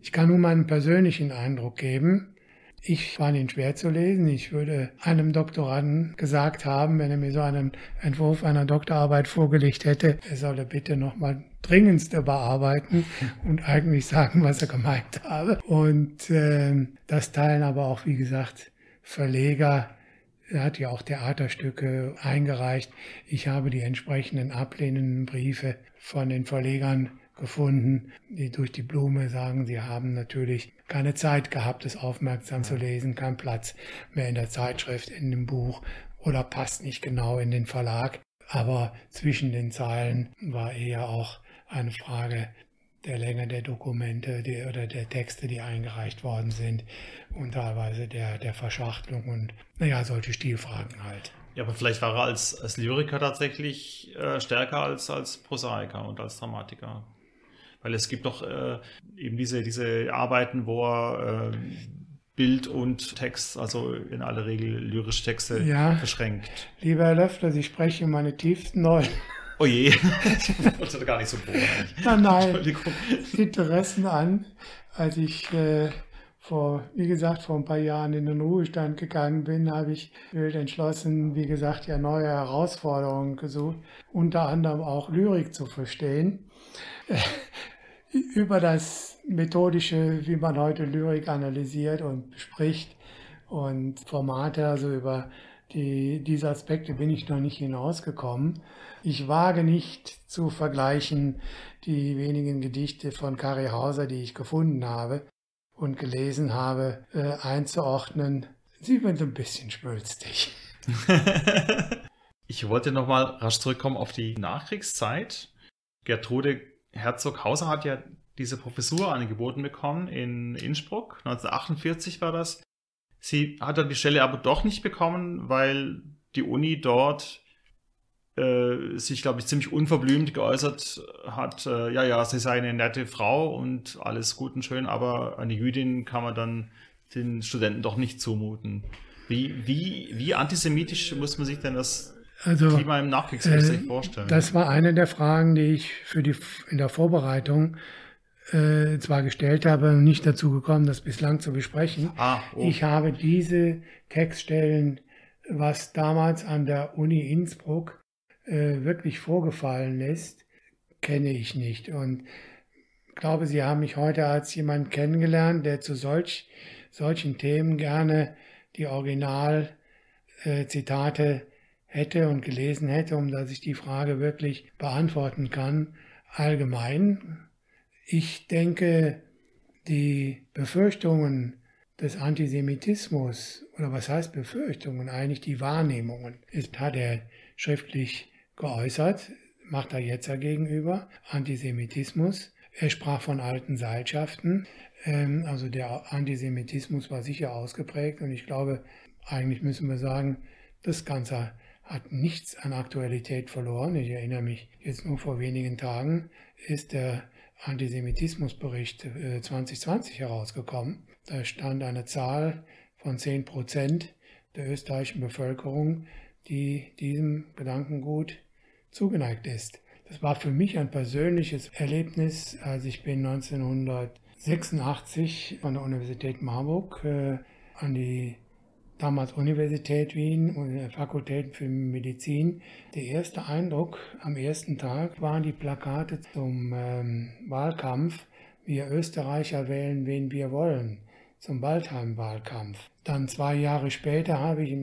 Ich kann nur meinen persönlichen Eindruck geben. Ich fand ihn schwer zu lesen. Ich würde einem Doktoranden gesagt haben, wenn er mir so einen Entwurf einer Doktorarbeit vorgelegt hätte, er solle bitte nochmal dringendste bearbeiten und eigentlich sagen, was er gemeint habe. Und äh, das teilen aber auch, wie gesagt, Verleger. Er hat ja auch Theaterstücke eingereicht. Ich habe die entsprechenden ablehnenden Briefe von den Verlegern gefunden, die durch die Blume sagen, sie haben natürlich keine Zeit gehabt, es aufmerksam zu lesen, kein Platz mehr in der Zeitschrift, in dem Buch oder passt nicht genau in den Verlag. Aber zwischen den Zeilen war eher auch eine Frage der Länge der Dokumente die, oder der Texte, die eingereicht worden sind und teilweise der, der Verschachtelung und naja, solche Stilfragen halt. Ja, aber vielleicht war er als, als Lyriker tatsächlich äh, stärker als als Prosaiker und als Dramatiker. Weil es gibt doch äh, eben diese, diese Arbeiten, wo er äh, Bild und Text, also in aller Regel lyrische Texte ja, verschränkt. Lieber Herr Löffler, Sie sprechen meine tiefsten Neuen. Oh je, ich wollte gar nicht so bohren. Nein, nein. Interessen an, als ich äh, vor, wie gesagt, vor ein paar Jahren in den Ruhestand gegangen bin, habe ich wild entschlossen, wie gesagt, ja neue Herausforderungen gesucht, unter anderem auch Lyrik zu verstehen über das Methodische, wie man heute Lyrik analysiert und bespricht und Formate, also über die, diese Aspekte bin ich noch nicht hinausgekommen. Ich wage nicht zu vergleichen die wenigen Gedichte von Kari Hauser, die ich gefunden habe und gelesen habe, äh, einzuordnen. Sie sind ein bisschen schmülstig. Ich wollte nochmal rasch zurückkommen auf die Nachkriegszeit. Gertrude Herzog-Hauser hat ja diese Professur angeboten bekommen in Innsbruck. 1948 war das. Sie hat dann die Stelle aber doch nicht bekommen, weil die Uni dort äh, sich, glaube ich, ziemlich unverblümt geäußert hat, äh, ja, ja, sie sei eine nette Frau und alles gut und schön, aber eine Jüdin kann man dann den Studenten doch nicht zumuten. Wie, wie, wie antisemitisch muss man sich denn das also, Klima im Nachkriegsösterreich äh, vorstellen? Das war eine der Fragen, die ich für die, in der Vorbereitung äh, zwar gestellt habe, nicht dazu gekommen, das bislang zu besprechen. Ah, oh. Ich habe diese Textstellen, was damals an der Uni Innsbruck äh, wirklich vorgefallen ist, kenne ich nicht. Und ich glaube, Sie haben mich heute als jemand kennengelernt, der zu solch, solchen Themen gerne die Originalzitate äh, hätte und gelesen hätte, um dass ich die Frage wirklich beantworten kann. Allgemein ich denke, die Befürchtungen des Antisemitismus, oder was heißt Befürchtungen, eigentlich die Wahrnehmungen, ist, hat er schriftlich geäußert, macht er jetzt gegenüber, Antisemitismus. Er sprach von alten Seilschaften, ähm, also der Antisemitismus war sicher ausgeprägt und ich glaube, eigentlich müssen wir sagen, das Ganze hat nichts an Aktualität verloren. Ich erinnere mich jetzt nur vor wenigen Tagen ist der Antisemitismusbericht 2020 äh, herausgekommen. Da stand eine Zahl von 10 Prozent der österreichischen Bevölkerung, die diesem Gedankengut zugeneigt ist. Das war für mich ein persönliches Erlebnis, als ich bin 1986 von der Universität Marburg äh, an die damals Universität Wien und Fakultät für Medizin. Der erste Eindruck am ersten Tag waren die Plakate zum ähm, Wahlkampf. Wir Österreicher wählen, wen wir wollen, zum Waldheim-Wahlkampf. Dann zwei Jahre später habe ich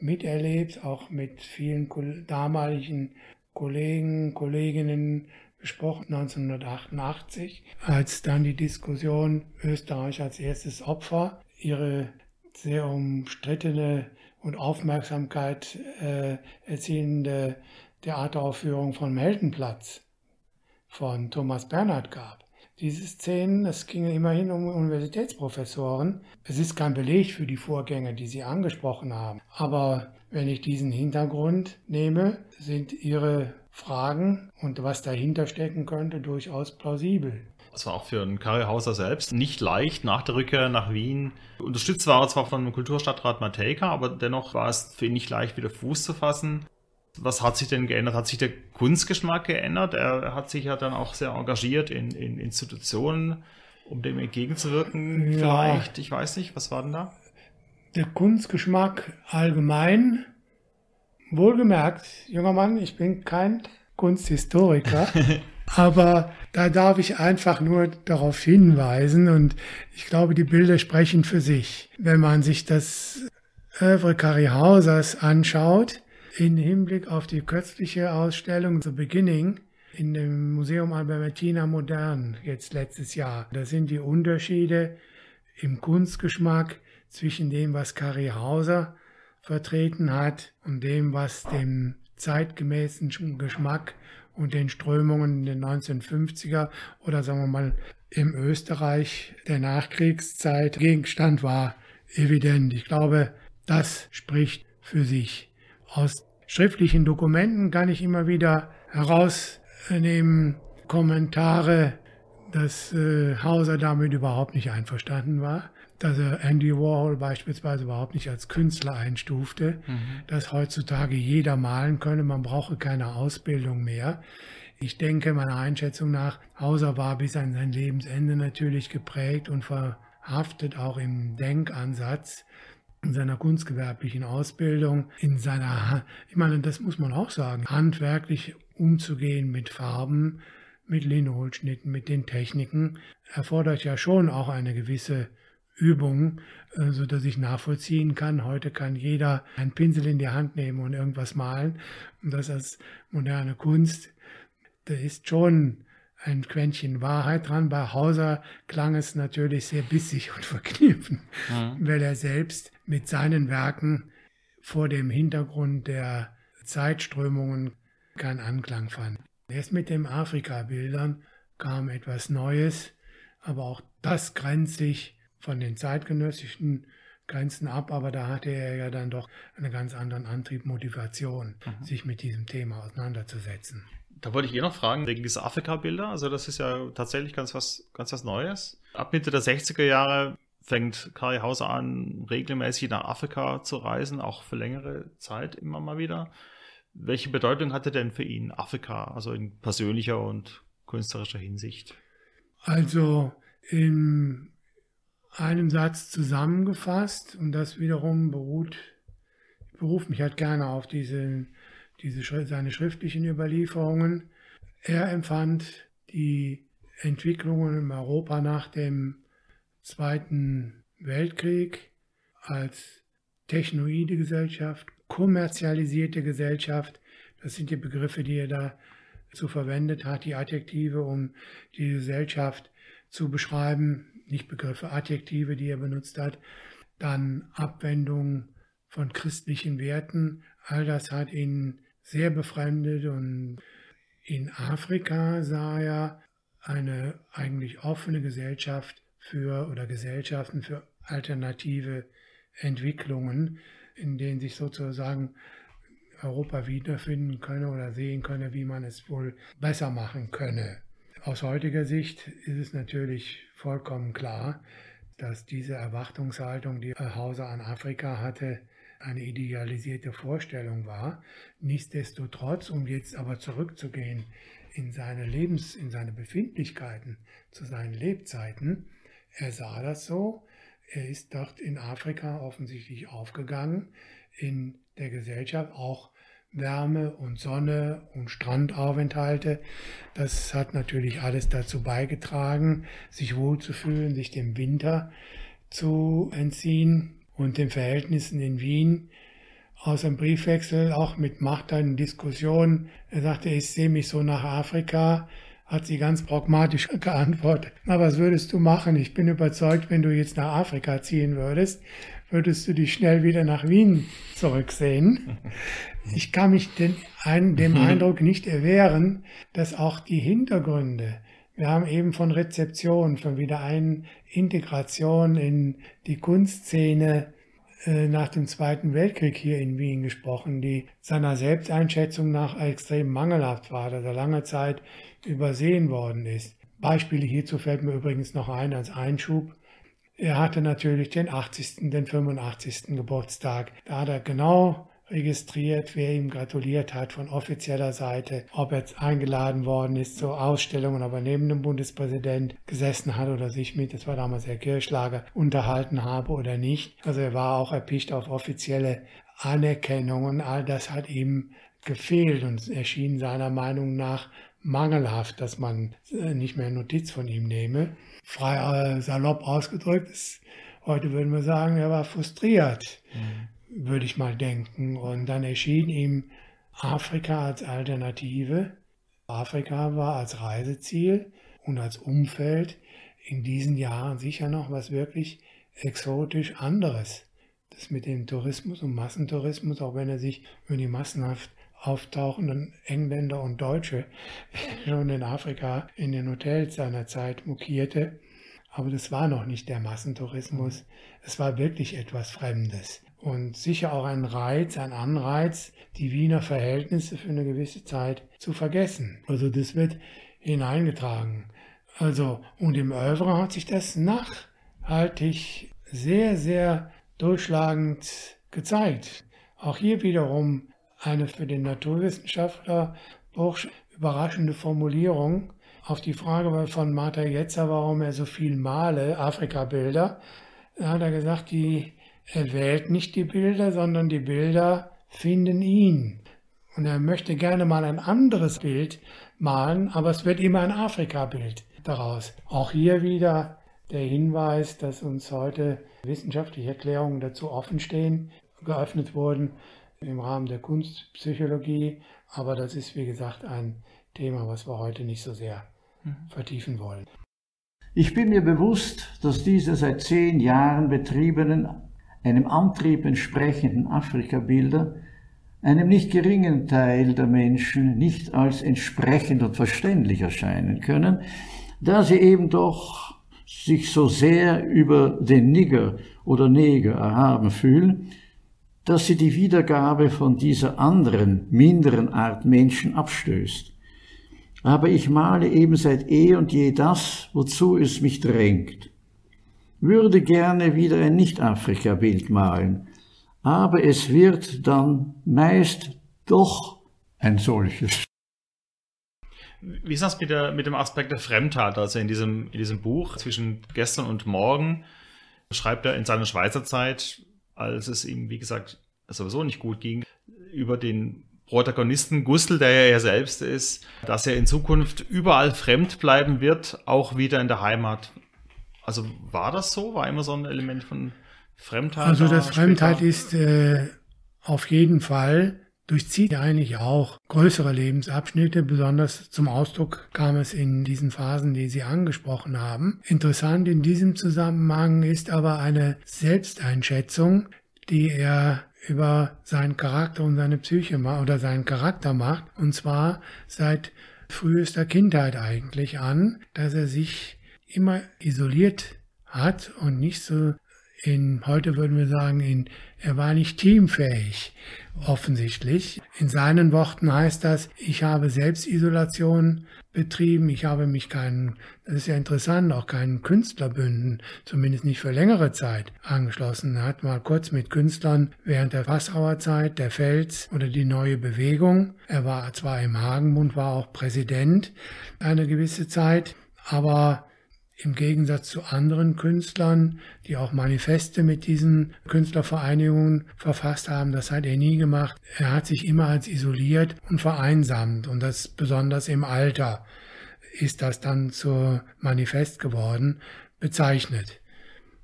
miterlebt, auch mit vielen damaligen Kollegen, Kolleginnen gesprochen, 1988, als dann die Diskussion Österreich als erstes Opfer ihre sehr umstrittene und Aufmerksamkeit äh, erzielende Theateraufführung vom Heldenplatz von Thomas Bernhard gab. Diese Szenen, es ging immerhin um Universitätsprofessoren. Es ist kein Beleg für die Vorgänge, die Sie angesprochen haben. Aber wenn ich diesen Hintergrund nehme, sind Ihre Fragen und was dahinter stecken könnte durchaus plausibel. Es war auch für einen Karl Hauser selbst nicht leicht nach der Rückkehr nach Wien. Unterstützt war er zwar vom Kulturstadtrat Matejka, aber dennoch war es für ihn nicht leicht, wieder Fuß zu fassen. Was hat sich denn geändert? Hat sich der Kunstgeschmack geändert? Er hat sich ja dann auch sehr engagiert in, in Institutionen, um dem entgegenzuwirken. Ja. Vielleicht, ich weiß nicht, was war denn da? Der Kunstgeschmack allgemein, wohlgemerkt, junger Mann, ich bin kein Kunsthistoriker. Aber da darf ich einfach nur darauf hinweisen und ich glaube, die Bilder sprechen für sich. Wenn man sich das Övre Hausers anschaut, in Hinblick auf die kürzliche Ausstellung The Beginning in dem Museum Albertina Modern jetzt letztes Jahr, da sind die Unterschiede im Kunstgeschmack zwischen dem, was Hauser vertreten hat und dem, was dem zeitgemäßen Geschmack und den Strömungen in den 1950er oder sagen wir mal im Österreich der Nachkriegszeit Gegenstand war, evident. Ich glaube, das spricht für sich. Aus schriftlichen Dokumenten kann ich immer wieder herausnehmen Kommentare, dass äh, Hauser damit überhaupt nicht einverstanden war dass er Andy Warhol beispielsweise überhaupt nicht als Künstler einstufte, mhm. dass heutzutage jeder malen könne, man brauche keine Ausbildung mehr. Ich denke, meiner Einschätzung nach, Hauser war bis an sein Lebensende natürlich geprägt und verhaftet auch im Denkansatz in seiner kunstgewerblichen Ausbildung, in seiner, ich meine, das muss man auch sagen, handwerklich umzugehen mit Farben, mit Linolschnitten, mit den Techniken, erfordert ja schon auch eine gewisse Übungen, äh, so dass ich nachvollziehen kann. Heute kann jeder einen Pinsel in die Hand nehmen und irgendwas malen. Und das als moderne Kunst, da ist schon ein Quäntchen Wahrheit dran. Bei Hauser klang es natürlich sehr bissig und verkniffen, mhm. weil er selbst mit seinen Werken vor dem Hintergrund der Zeitströmungen keinen Anklang fanden. Erst mit den Afrika-Bildern kam etwas Neues, aber auch das grenzt sich von den zeitgenössischen Grenzen ab, aber da hatte er ja dann doch einen ganz anderen Antrieb, Motivation, mhm. sich mit diesem Thema auseinanderzusetzen. Da wollte ich eh noch fragen, wegen dieser Afrika-Bilder. Also, das ist ja tatsächlich ganz was, ganz was Neues. Ab Mitte der 60er Jahre fängt Kari Hauser an, regelmäßig nach Afrika zu reisen, auch für längere Zeit immer mal wieder. Welche Bedeutung hatte denn für ihn Afrika, also in persönlicher und künstlerischer Hinsicht? Also in einem Satz zusammengefasst und das wiederum beruht, ich berufe mich halt gerne auf diese, diese, seine schriftlichen Überlieferungen. Er empfand die Entwicklungen in Europa nach dem Zweiten Weltkrieg als technoide Gesellschaft, kommerzialisierte Gesellschaft. Das sind die Begriffe, die er da zu verwendet hat, die Adjektive, um die Gesellschaft zu beschreiben, nicht Begriffe, Adjektive, die er benutzt hat. Dann Abwendung von christlichen Werten. All das hat ihn sehr befremdet und in Afrika sah er eine eigentlich offene Gesellschaft für oder Gesellschaften für alternative Entwicklungen, in denen sich sozusagen Europa wiederfinden könne oder sehen könne, wie man es wohl besser machen könne. Aus heutiger Sicht ist es natürlich vollkommen klar, dass diese Erwartungshaltung, die Hauser an Afrika hatte, eine idealisierte Vorstellung war. Nichtsdestotrotz, um jetzt aber zurückzugehen in seine Lebens-, in seine Befindlichkeiten, zu seinen Lebzeiten, er sah das so, er ist dort in Afrika offensichtlich aufgegangen, in der Gesellschaft auch Wärme und Sonne und Strandaufenthalte. Das hat natürlich alles dazu beigetragen, sich wohlzufühlen, sich dem Winter zu entziehen und den Verhältnissen in Wien aus einem Briefwechsel, auch mit Martha in Diskussionen. Er sagte, ich sehe mich so nach Afrika, hat sie ganz pragmatisch geantwortet. Na, was würdest du machen? Ich bin überzeugt, wenn du jetzt nach Afrika ziehen würdest, würdest du dich schnell wieder nach Wien zurücksehen. Ich kann mich den, ein, dem Eindruck nicht erwehren, dass auch die Hintergründe, wir haben eben von Rezeption, von Wiederintegration in die Kunstszene nach dem Zweiten Weltkrieg hier in Wien gesprochen, die seiner Selbsteinschätzung nach extrem mangelhaft war, dass er lange Zeit übersehen worden ist. Beispiele hierzu fällt mir übrigens noch ein als Einschub. Er hatte natürlich den 80., den 85. Geburtstag. Da hat er genau registriert, wer ihm gratuliert hat von offizieller Seite, ob er eingeladen worden ist zur Ausstellung, ob er neben dem Bundespräsident gesessen hat oder sich mit, das war damals Herr Kirschlager, unterhalten habe oder nicht. Also er war auch erpicht auf offizielle Anerkennung und all das hat ihm gefehlt und erschien seiner Meinung nach mangelhaft, dass man äh, nicht mehr Notiz von ihm nehme. Frei äh, salopp ausgedrückt ist, heute würden wir sagen, er war frustriert, mhm. Würde ich mal denken. Und dann erschien ihm Afrika als Alternative. Afrika war als Reiseziel und als Umfeld in diesen Jahren sicher noch was wirklich exotisch anderes. Das mit dem Tourismus und Massentourismus, auch wenn er sich über die massenhaft auftauchenden Engländer und Deutsche schon in Afrika in den Hotels seiner Zeit mokierte. Aber das war noch nicht der Massentourismus. Es war wirklich etwas Fremdes. Und sicher auch ein Reiz, ein Anreiz, die Wiener Verhältnisse für eine gewisse Zeit zu vergessen. Also das wird hineingetragen. Also, und im Oeuvre hat sich das nachhaltig sehr, sehr durchschlagend gezeigt. Auch hier wiederum eine für den Naturwissenschaftler Bursch überraschende Formulierung auf die Frage von Martha Jetzer, warum er so viel male, Afrika-Bilder. Hat er gesagt, die, er wählt nicht die Bilder, sondern die Bilder finden ihn. Und er möchte gerne mal ein anderes Bild malen, aber es wird immer ein Afrika-Bild daraus. Auch hier wieder der Hinweis, dass uns heute wissenschaftliche Erklärungen dazu offenstehen, geöffnet wurden, im Rahmen der Kunstpsychologie, aber das ist wie gesagt ein Thema, was wir heute nicht so sehr mhm. vertiefen wollen. Ich bin mir bewusst, dass diese seit zehn Jahren betriebenen, einem Antrieb entsprechenden Afrika-Bilder einem nicht geringen Teil der Menschen nicht als entsprechend und verständlich erscheinen können, da sie eben doch sich so sehr über den Nigger oder Neger erhaben fühlen, dass sie die Wiedergabe von dieser anderen, minderen Art Menschen abstößt. Aber ich male eben seit eh und je das, wozu es mich drängt. Würde gerne wieder ein Nicht-Afrika-Bild malen, aber es wird dann meist doch ein solches. Wie ist das mit, der, mit dem Aspekt der Fremdheit? Also in diesem, in diesem Buch zwischen gestern und morgen schreibt er in seiner Schweizer Zeit, als es ihm, wie gesagt, sowieso nicht gut ging, über den Protagonisten Gustl, der ja er selbst ist, dass er in Zukunft überall fremd bleiben wird, auch wieder in der Heimat. Also war das so? War immer so ein Element von Fremdheit? Also das Fremdheit ist äh, auf jeden Fall durchzieht eigentlich auch größere Lebensabschnitte. Besonders zum Ausdruck kam es in diesen Phasen, die Sie angesprochen haben. Interessant in diesem Zusammenhang ist aber eine Selbsteinschätzung, die er über seinen Charakter und seine Psyche oder seinen Charakter macht. Und zwar seit frühester Kindheit eigentlich an, dass er sich immer isoliert hat und nicht so in, heute würden wir sagen, in, er war nicht teamfähig, offensichtlich. In seinen Worten heißt das, ich habe Selbstisolation betrieben, ich habe mich keinen, das ist ja interessant, auch keinen Künstlerbünden, zumindest nicht für längere Zeit, angeschlossen. Er hat mal kurz mit Künstlern während der Fassauer Zeit, der Fels oder die neue Bewegung, er war zwar im Hagenbund, war auch Präsident eine gewisse Zeit, aber im Gegensatz zu anderen Künstlern, die auch Manifeste mit diesen Künstlervereinigungen verfasst haben, das hat er nie gemacht. Er hat sich immer als isoliert und vereinsamt und das besonders im Alter ist das dann zur Manifest geworden, bezeichnet.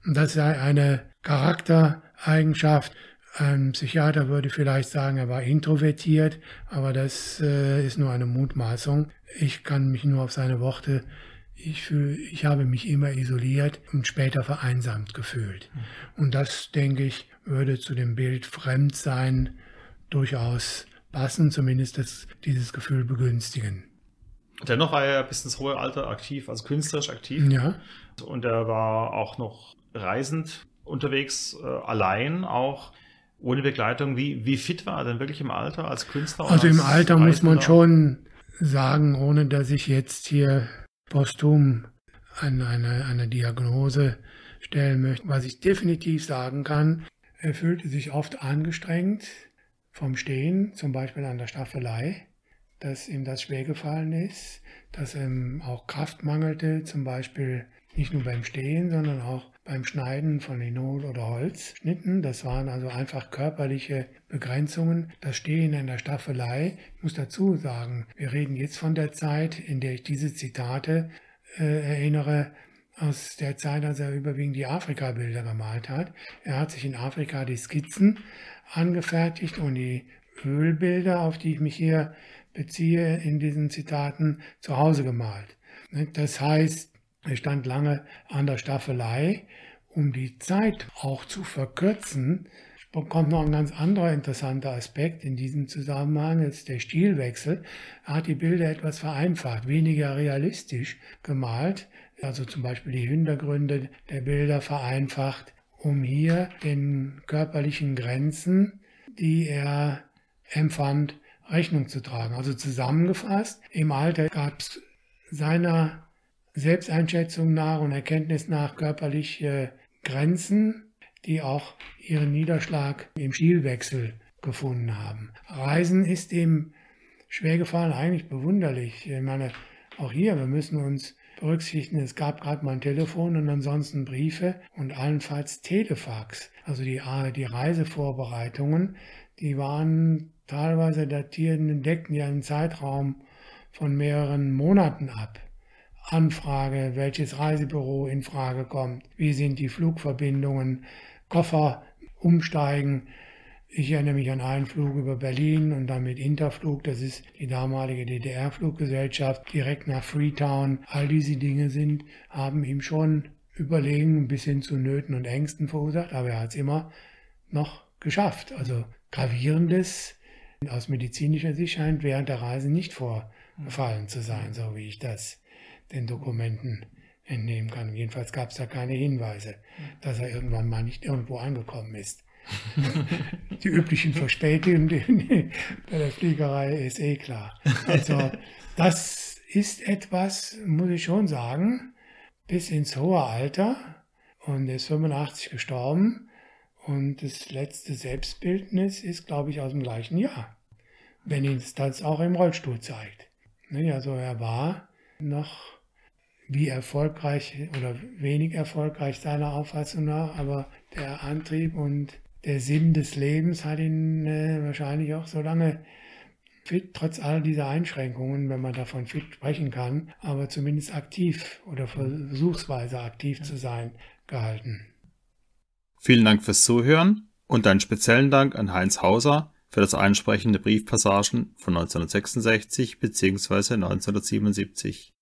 Und das sei eine Charaktereigenschaft. Ein Psychiater würde vielleicht sagen, er war introvertiert, aber das äh, ist nur eine Mutmaßung. Ich kann mich nur auf seine Worte ich, fühl, ich habe mich immer isoliert und später vereinsamt gefühlt. Und das, denke ich, würde zu dem Bild Fremdsein durchaus passen, zumindest das, dieses Gefühl begünstigen. Dennoch war er bis ins hohe Alter aktiv, also künstlerisch aktiv. Ja. Und er war auch noch reisend unterwegs, äh, allein auch, ohne Begleitung. Wie, wie fit war er denn wirklich im Alter als Künstler? Also als im Alter muss man schon sagen, ohne dass ich jetzt hier posthum an eine, eine Diagnose stellen möchte. Was ich definitiv sagen kann, er fühlte sich oft angestrengt vom Stehen, zum Beispiel an der Staffelei, dass ihm das schwer gefallen ist, dass ihm auch Kraft mangelte, zum Beispiel nicht nur beim Stehen, sondern auch beim Schneiden von Linol oder Holzschnitten. Das waren also einfach körperliche Begrenzungen. Das Stehen in der Staffelei, ich muss dazu sagen, wir reden jetzt von der Zeit, in der ich diese Zitate äh, erinnere, aus der Zeit, als er überwiegend die Afrika-Bilder gemalt hat. Er hat sich in Afrika die Skizzen angefertigt und die Ölbilder, auf die ich mich hier beziehe, in diesen Zitaten zu Hause gemalt. Das heißt, er stand lange an der Staffelei. Um die Zeit auch zu verkürzen, kommt noch ein ganz anderer interessanter Aspekt in diesem Zusammenhang, jetzt der Stilwechsel. Er hat die Bilder etwas vereinfacht, weniger realistisch gemalt, also zum Beispiel die Hintergründe der Bilder vereinfacht, um hier den körperlichen Grenzen, die er empfand, Rechnung zu tragen. Also zusammengefasst, im Alter gab es seiner Selbsteinschätzung nach und Erkenntnis nach körperliche Grenzen, die auch ihren Niederschlag im Stilwechsel gefunden haben. Reisen ist ihm schwer gefallen, eigentlich bewunderlich. Ich meine, auch hier, wir müssen uns berücksichtigen, es gab gerade mal ein Telefon und ansonsten Briefe und allenfalls Telefax. Also die, die Reisevorbereitungen, die waren teilweise datiert und deckten ja einen Zeitraum von mehreren Monaten ab. Anfrage, welches Reisebüro in Frage kommt, wie sind die Flugverbindungen, Koffer umsteigen. Ich erinnere mich an einen Flug über Berlin und dann mit Interflug, das ist die damalige DDR-Fluggesellschaft, direkt nach Freetown. All diese Dinge sind, haben ihm schon Überlegen bis hin zu Nöten und Ängsten verursacht, aber er hat es immer noch geschafft. Also gravierendes aus medizinischer Sicht scheint während der Reise nicht vorgefallen zu sein, so wie ich das den Dokumenten entnehmen kann. Jedenfalls gab es da keine Hinweise, dass er irgendwann mal nicht irgendwo angekommen ist. Die üblichen Verspätungen bei der Fliegerei ist eh klar. Also das ist etwas, muss ich schon sagen, bis ins hohe Alter und er ist 85 gestorben und das letzte Selbstbildnis ist, glaube ich, aus dem gleichen Jahr, wenn ihn das auch im Rollstuhl zeigt. Also er war noch wie erfolgreich oder wenig erfolgreich seiner Auffassung nach, aber der Antrieb und der Sinn des Lebens hat ihn äh, wahrscheinlich auch so lange fit, trotz all dieser Einschränkungen, wenn man davon fit sprechen kann, aber zumindest aktiv oder versuchsweise aktiv zu sein, gehalten. Vielen Dank fürs Zuhören und einen speziellen Dank an Heinz Hauser für das Einsprechen der Briefpassagen von 1966 bzw. 1977.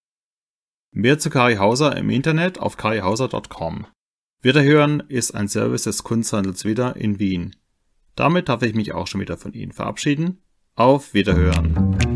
Mehr zu Kari Hauser im Internet auf karihauser.com. Wiederhören ist ein Service des Kunsthandels Widder in Wien. Damit darf ich mich auch schon wieder von Ihnen verabschieden. Auf Wiederhören.